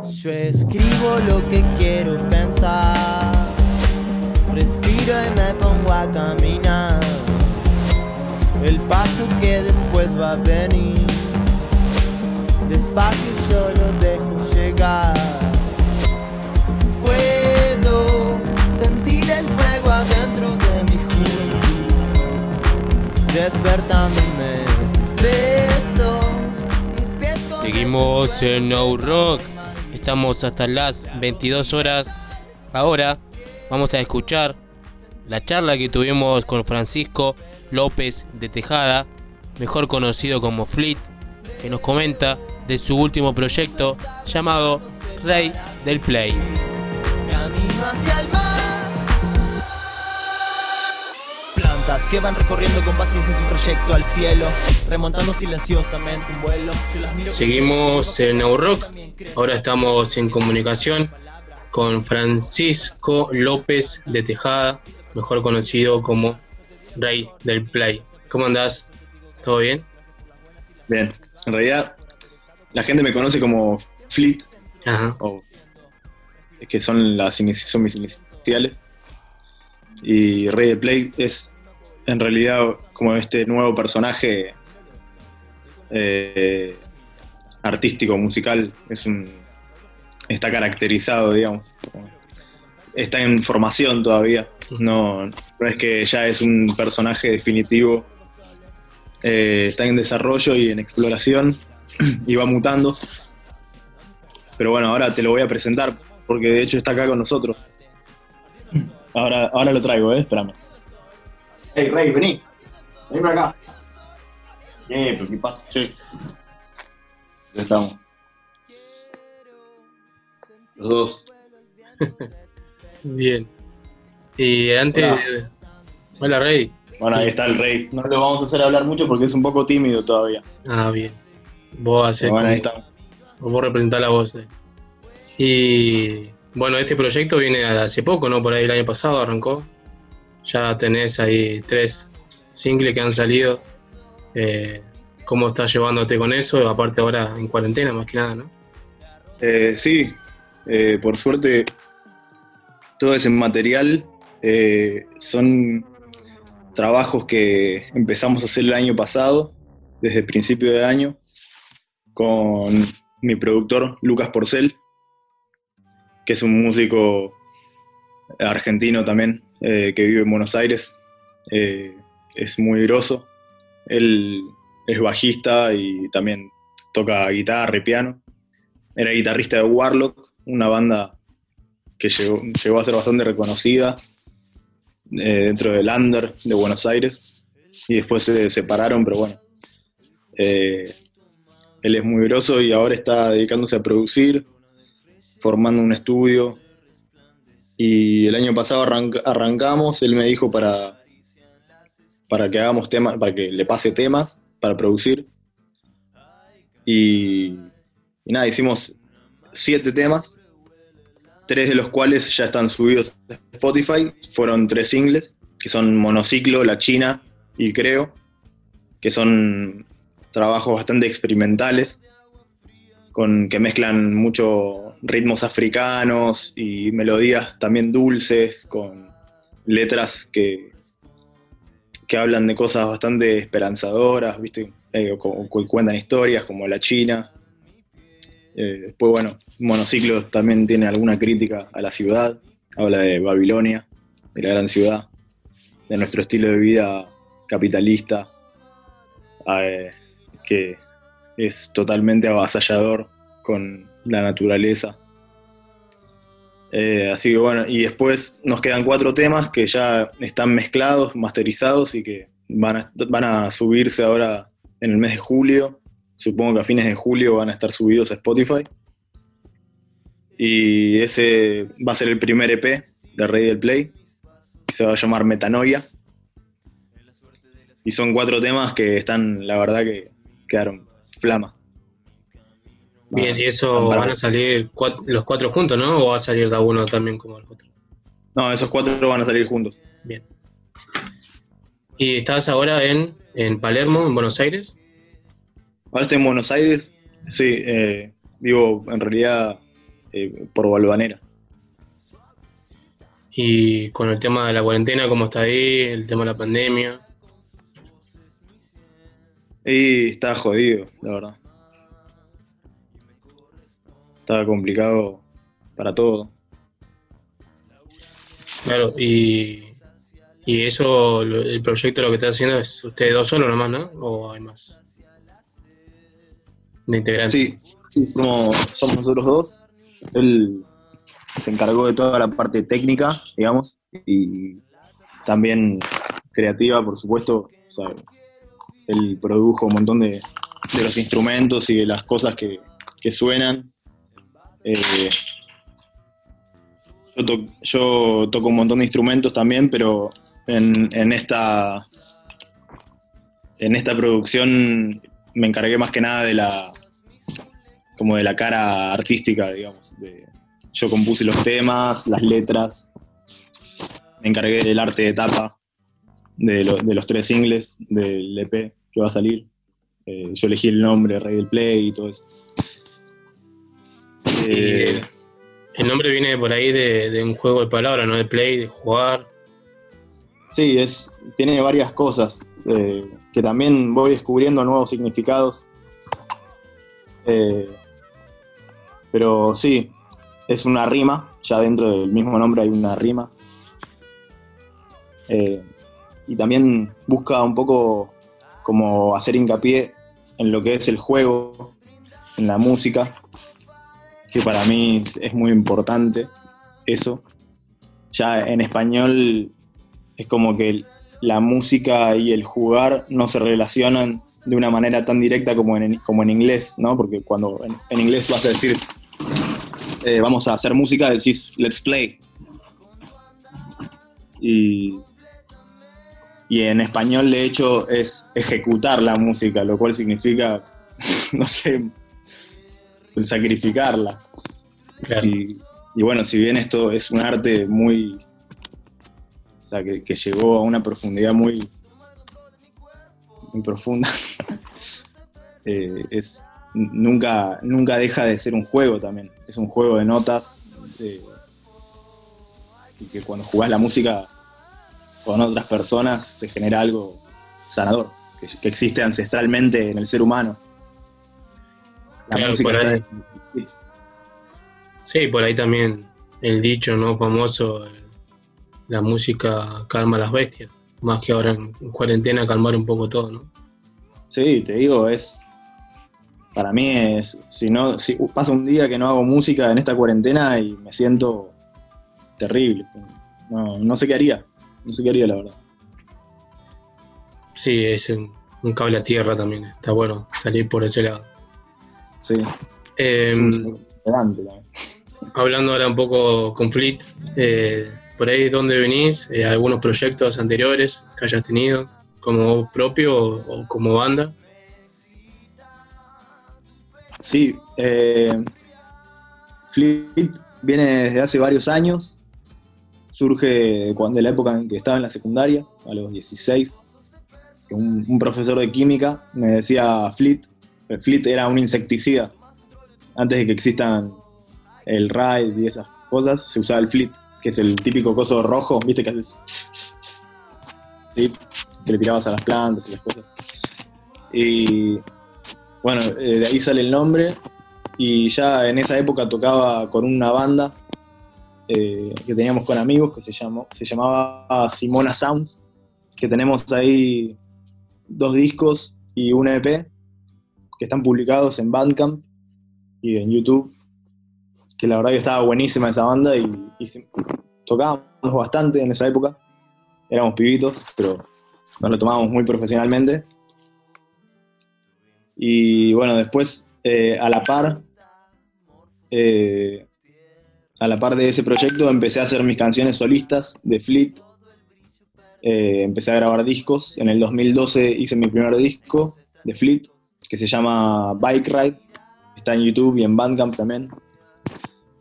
[SPEAKER 22] Yo escribo lo que quiero pensar. Respiro y me pongo a caminar. El paso que después va a venir. Despacio yo lo dejo llegar. Puedo sentir el fuego adentro de mi juventud. Despertándome. Beso.
[SPEAKER 23] Seguimos en No Rock. Estamos hasta las 22 horas. Ahora vamos a escuchar la charla que tuvimos con Francisco López de Tejada, mejor conocido como Fleet, que nos comenta de su último proyecto llamado Rey del Play.
[SPEAKER 22] Plantas que van recorriendo con paciencia su trayecto al cielo, remontando silenciosamente un vuelo.
[SPEAKER 7] Seguimos en New Rock. Ahora estamos en comunicación con Francisco López de Tejada, mejor conocido como Rey del Play. ¿Cómo andás? ¿Todo bien?
[SPEAKER 15] Bien, en realidad la gente me conoce como Fleet,
[SPEAKER 7] Ajá.
[SPEAKER 15] o- es que son, las son mis iniciales. Y Rey de Play es en realidad como este nuevo personaje eh, artístico, musical. Es un, está caracterizado, digamos. Está en formación todavía. No, no es que ya es un personaje definitivo. Eh, está en desarrollo y en exploración *clears throat* y va mutando. Pero bueno, ahora te lo voy a presentar porque de hecho está acá con nosotros. Ahora, ahora lo traigo, ¿eh? Espérame. Hey, Rey, vení. Vení por acá. Eh, pero ¿qué pasa? Sí. Ya estamos. Los dos. *laughs*
[SPEAKER 7] Bien. Y antes.
[SPEAKER 15] Hola.
[SPEAKER 7] de- Hola, Rey.
[SPEAKER 15] Bueno, ahí está el Rey. No lo vamos a hacer hablar mucho porque es un poco tímido todavía.
[SPEAKER 7] Ah, bien. Vos haces.
[SPEAKER 15] Bueno, ahí está.
[SPEAKER 7] Vos representás la voz. eh. Y. Bueno, este proyecto viene hace poco, ¿no? Por ahí el año pasado arrancó. Ya tenés ahí tres singles que han salido. Eh, ¿Cómo estás llevándote con eso? Aparte ahora en cuarentena, más que nada, ¿no?
[SPEAKER 15] Eh, sí, eh, por suerte todo ese material eh, son trabajos que empezamos a hacer el año pasado, desde el principio de año, con mi productor Lucas Porcel, que es un músico argentino también, eh, que vive en Buenos Aires. Eh, es muy groso. Él es bajista y también toca guitarra y piano. Era guitarrista de Warlock, una banda que llegó, llegó a ser bastante reconocida eh, dentro del under de Buenos Aires. Y después se separaron, pero bueno. Eh, él es muy groso y ahora está dedicándose a producir, formando un estudio. Y el año pasado arranca- arrancamos, él me dijo para, para que hagamos temas, para que le pase temas para producir. Y, y nada, hicimos siete temas tres de los cuales ya están subidos a Spotify. Fueron tres singles, que son Monociclo, La China y Creo, que son trabajos bastante experimentales, con, que mezclan mucho ritmos africanos y melodías también dulces, con letras que, que hablan de cosas bastante esperanzadoras, ¿viste? Eh, o, cu- cu- cuentan historias como La China. Eh, después, bueno, Monociclo también tiene alguna crítica a la ciudad, habla de Babilonia, de la gran ciudad, de nuestro estilo de vida capitalista, eh, que es totalmente avasallador con la naturaleza. Eh, así que bueno, y después nos quedan cuatro temas que ya están mezclados, masterizados y que van a, van a subirse ahora en el mes de julio. Supongo que a fines de julio van a estar subidos a Spotify. Y ese va a ser el primer EP de Rey del Play. Se va a llamar Metanoia. Y son cuatro temas que están, la verdad que quedaron flama.
[SPEAKER 7] Bien, y eso van a salir los cuatro juntos, ¿no? ¿O va a salir de a uno también como el otro?
[SPEAKER 15] No, esos cuatro van a salir juntos.
[SPEAKER 7] Bien. ¿Y estás ahora en, en Palermo, en Buenos Aires?
[SPEAKER 15] Ahora estoy en Buenos Aires. Sí, eh, vivo en realidad eh, por Balvanera.
[SPEAKER 7] Y con el tema de la cuarentena, ¿cómo está ahí? El tema de la pandemia.
[SPEAKER 15] Y está jodido, la verdad. Está complicado para todo.
[SPEAKER 7] Claro, y, y eso, el proyecto lo que está haciendo es ustedes dos solos nomás, ¿no? ¿O hay más?
[SPEAKER 15] Sí, sí, somos, somos nosotros dos. Él se encargó de toda la parte técnica, digamos, y también creativa, por supuesto. O él produjo un montón de, de los instrumentos y de las cosas que, que suenan. Eh, yo, yo toco un montón de instrumentos también, pero en, en esta en esta producción me encargué más que nada de la como de la cara artística, digamos. de- yo compuse los temas, las letras, me encargué del arte de tapa de, lo- de los tres singles del EP que va a salir. Eh, yo elegí el nombre, Rey del Play y todo eso. Eh,
[SPEAKER 7] El nombre viene por ahí de, de un juego de palabras, ¿no? De play, de jugar.
[SPEAKER 15] Sí, es, tiene varias cosas eh, que también voy descubriendo nuevos significados. Eh, pero sí, es una rima, ya dentro del mismo nombre hay una rima. Eh, y también busca un poco como hacer hincapié en lo que es el juego, en la música, que para mí es, muy importante eso. Ya en español es como que la música y el jugar no se relacionan de una manera tan directa como en, como en inglés, ¿no? Porque cuando en, en inglés vas a decir, eh, vamos a hacer música, decís, let's play. Y, y en español, de hecho, es ejecutar la música, lo cual significa, *laughs* no sé, sacrificarla. Y, y bueno, si bien esto es un arte muy, sea, que, que llegó a una profundidad muy, muy profunda, *laughs* eh, es, nunca, nunca deja de ser un juego también. Es un juego de notas eh, y que cuando jugás la música con otras personas se genera algo sanador, que, que existe ancestralmente en el ser humano. La
[SPEAKER 7] Claro,
[SPEAKER 15] música
[SPEAKER 7] por ahí. Sí, por ahí también el dicho no famoso, la música calma a las bestias, más que ahora en cuarentena calmar un poco todo, ¿no?
[SPEAKER 15] Sí, te digo, es. Para mí es. Si no. Si pasa un día que no hago música en esta cuarentena y me siento terrible. No, no sé qué haría. No sé qué haría, la verdad.
[SPEAKER 7] Sí, es un, un cable a tierra también, está bueno salir por ese lado.
[SPEAKER 15] Sí. También.
[SPEAKER 7] hablando ahora un poco con Fleet, eh, por ahí dónde venís, Eh, algunos proyectos anteriores que hayas tenido, como propio o, como banda.
[SPEAKER 15] Sí, eh, Fleet viene desde hace varios años. Surge de cuan- de la época en que estaba en la secundaria, a los 16. que Un, un profesor de química me decía Fleet. El Fleet era un insecticida. Antes de que existan el Raid y esas cosas, se usaba el Fleet, que es el típico coso rojo, ¿viste? Que haces. *sniffs* ¿Sí? Que le tirabas a las plantas y las cosas. Y bueno, eh, de ahí sale el nombre. Y ya en esa época tocaba con una banda eh, que teníamos con amigos que se, llamó, se llamaba Simona Sounds. Que tenemos ahí dos discos y un EP que están publicados en Bandcamp y en YouTube. Que la verdad que estaba buenísima esa banda y, tocábamos bastante en esa época. Éramos pibitos, pero nos lo tomábamos muy profesionalmente. Y bueno, después, eh, a la par, eh, a la par de ese proyecto, empecé a hacer mis canciones solistas de Fleet. Eh, empecé a grabar discos. En el 2012 hice mi primer disco de Fleet, que se llama Bike Ride. Está en YouTube y en Bandcamp también.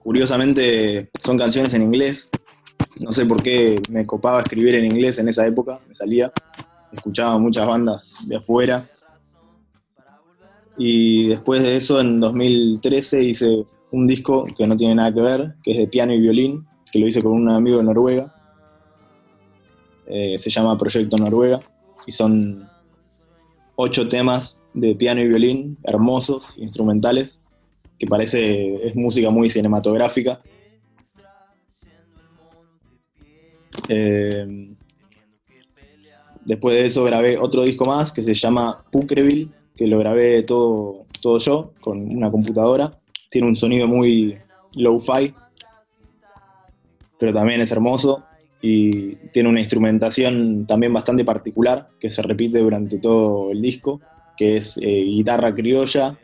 [SPEAKER 15] Curiosamente, son canciones en inglés. No sé por qué me copaba escribir en inglés en esa época, me salía. Escuchaba muchas bandas de afuera. Y después de eso, en 2013, hice un disco que no tiene nada que ver, que es de piano y violín, que lo hice con un amigo de Noruega. Eh, se llama Proyecto Noruega. Y son ocho temas de piano y violín, hermosos, instrumentales, que parece, es música muy cinematográfica. Eh, después de eso grabé otro disco más que se llama Pucreville, que lo grabé todo, todo yo con una computadora. Tiene un sonido muy low-fi, pero también es hermoso y tiene una instrumentación también bastante particular que se repite durante todo el disco, que es eh, guitarra criolla,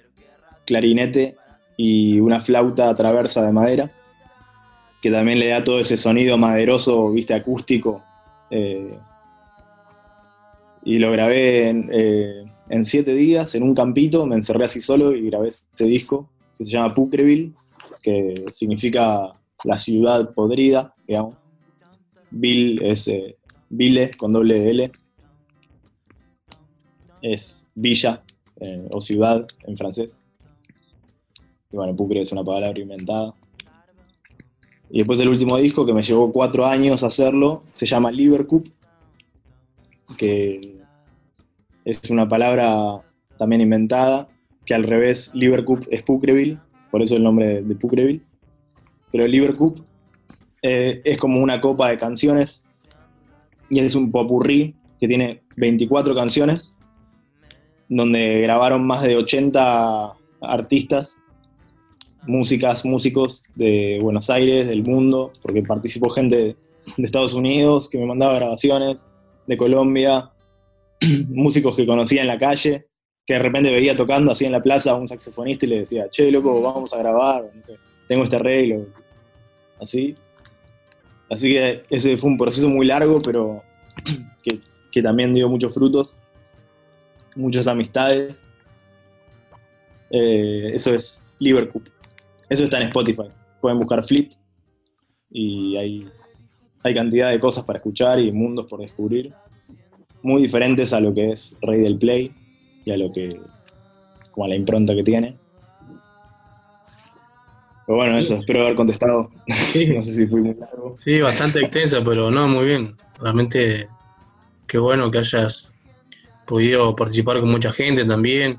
[SPEAKER 15] clarinete y una flauta traversa de madera, que también le da todo ese sonido maderoso, viste, acústico. eh, y lo grabé en, eh, en siete días, en un campito, me encerré así solo y grabé ese disco, que se llama Pucreville, que significa la ciudad podrida, digamos. Ville es eh, Ville con doble L. Es villa eh, o ciudad en francés. Y bueno, Pucre es una palabra inventada. Y después el último disco, que me llevó cuatro años hacerlo, se llama Liverpool, que es una palabra también inventada, que al revés Liverpool es Pucreville, por eso el nombre de, Pucreville. Pero Liverpool eh, es como una copa de canciones y es un popurrí que tiene 24 canciones, donde grabaron más de 80 artistas, músicas, músicos de Buenos Aires, del mundo, porque participó gente de Estados Unidos que me mandaba grabaciones, de Colombia, *clears throat* músicos que conocía en la calle, que de repente veía tocando así en la plaza a un saxofonista y le decía, che, loco, vamos a grabar, tengo este arreglo, así. Así que ese fue un proceso muy largo, pero *clears throat* que, que también dio muchos frutos, muchas amistades. Eh, eso es Liverpool. Eso está en Spotify. Pueden buscar Fleet y hay, hay cantidad de cosas para escuchar y mundos por descubrir. Muy diferentes a lo que es Rey del Play y a lo que. como a la impronta que tiene. Pero bueno, eso, espero haber contestado. *laughs* no sé si fui muy largo.
[SPEAKER 7] Sí, bastante extensa, pero no, muy bien. Realmente, qué bueno que hayas podido participar con mucha gente también.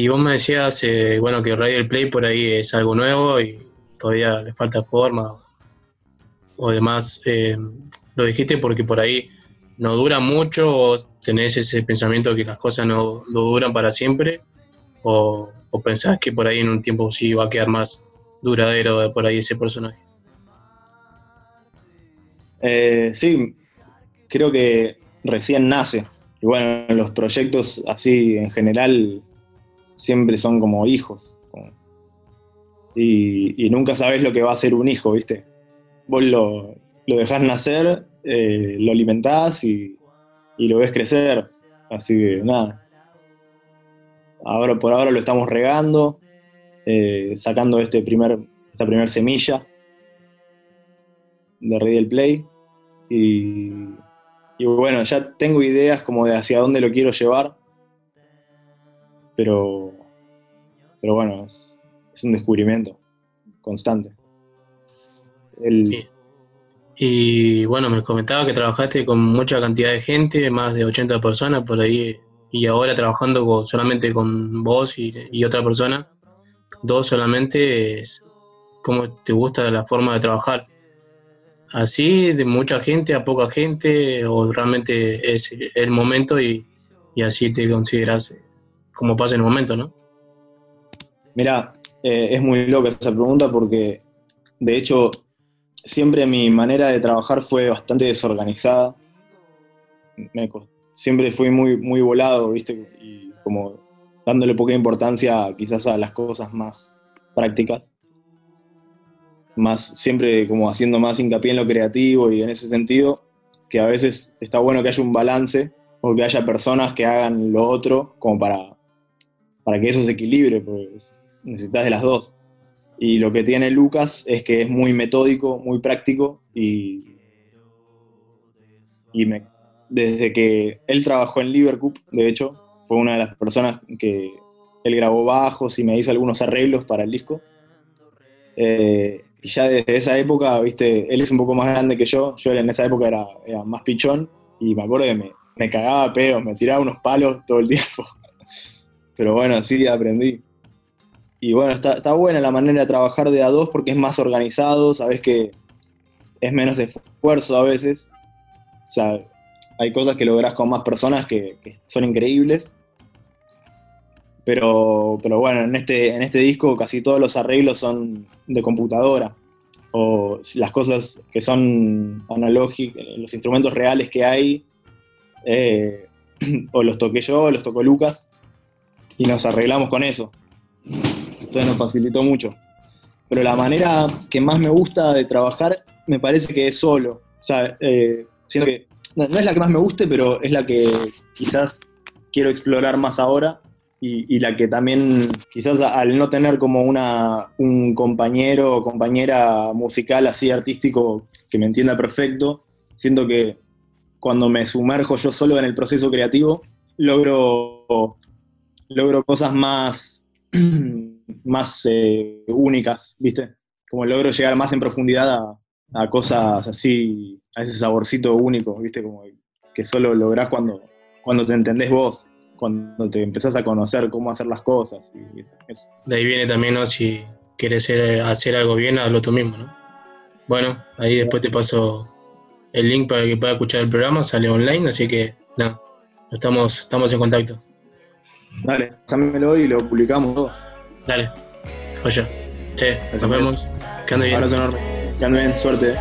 [SPEAKER 7] Y vos me decías, eh, bueno, que Radio Play por ahí es algo nuevo y todavía le falta forma. O demás, eh, lo dijiste porque por ahí no dura mucho o tenés ese pensamiento que las cosas no, no duran para siempre. O, o pensás que por ahí en un tiempo sí va a quedar más duradero por ahí ese personaje.
[SPEAKER 15] Eh, sí, creo que recién nace. Y bueno, los proyectos así en general siempre son como hijos. y, nunca sabes lo que va a ser un hijo, ¿viste? Vos lo, lo dejás nacer, eh, lo alimentás y, y lo ves crecer. Así que nada. Ahora por ahora lo estamos regando, eh, sacando este primer, esta primera semilla de Ready el Play. Y, y bueno, ya tengo ideas como de hacia dónde lo quiero llevar. Pero, pero bueno, es, es un descubrimiento constante. El,
[SPEAKER 7] Y bueno, me comentaba que trabajaste con mucha cantidad de gente, más de 80 personas por ahí, y ahora trabajando con- solamente con vos y, y otra persona, dos solamente, es, ¿cómo te gusta la forma de trabajar? ¿Así, de mucha gente a poca gente, o realmente es el momento y, y así te consideras como pasa en el momento, ¿no?
[SPEAKER 15] Mira, eh, es muy loca esa pregunta porque, de hecho, siempre mi manera de trabajar fue bastante desorganizada. Me siempre fui muy, muy volado, ¿viste? Y como dándole poca importancia quizás a las cosas más prácticas. Más, siempre como haciendo más hincapié en lo creativo y en ese sentido, que a veces está bueno que haya un balance o que haya personas que hagan lo otro como para, para que eso se equilibre, pues necesitas de las dos. Y lo que tiene Lucas es que es muy metódico, muy práctico y, y me- desde que él trabajó en Liverpool, de hecho, fue una de las personas que él grabó bajos y me hizo algunos arreglos para el disco. Eh, y ya desde esa época, viste, él es un poco más grande que yo, yo en esa época era, más pichón y me acuerdo que me, me cagaba pedos, me tiraba unos palos todo el tiempo. Pero bueno, sí, aprendí. Y bueno, está, está buena la manera de trabajar de a dos porque es más organizado, sabes que es menos esfuerzo a veces. O sea, hay cosas que lográs con más personas que, que son increíbles. Pero, pero bueno, en este, en este disco casi todos los arreglos son de computadora. O las cosas que son analógicas, los instrumentos reales que hay, eh, *clears throat* o los toqué yo, o los tocó Lucas, y nos arreglamos con eso. Entonces nos facilitó mucho. Pero la manera que más me gusta de trabajar me parece que es solo. O sea, eh, siento que no, es la que más me guste, pero es la que quizás quiero explorar más ahora y, y la que también quizás al no tener como una, un compañero o compañera musical así artístico que me entienda perfecto, siento que cuando me sumerjo yo solo en el proceso creativo, logro, logro cosas más, *clears throat* más eh, únicas, ¿viste? Como logro llegar más en profundidad a, cosas así, a ese saborcito único, ¿viste? Como que solo lográs cuando, cuando te entendés vos, cuando te empezás a conocer cómo hacer las cosas. Y eso.
[SPEAKER 7] De ahí viene también, ¿no? Si quieres hacer, algo bien, hazlo tú mismo, ¿no? Bueno, ahí después te paso el link para que pueda escuchar el programa, sale online, así que nada, estamos, estamos en contacto.
[SPEAKER 15] Dale, pásamelo y lo publicamos todo.
[SPEAKER 7] Dale, joya. Che, nos vemos. Que ande bien.
[SPEAKER 15] Abrazo enorme. Que ande bien, suerte.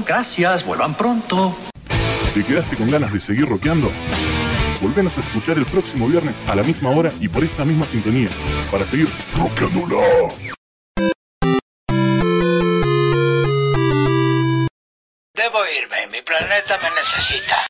[SPEAKER 24] Gracias, vuelvan pronto, gracias, vuelvan pronto.
[SPEAKER 3] ¿Te quedaste con ganas de seguir rockeando? Volvenos a escuchar el próximo viernes a la misma hora y por esta misma sintonía para seguir rockeándola.
[SPEAKER 25] Debo irme, mi planeta me necesita.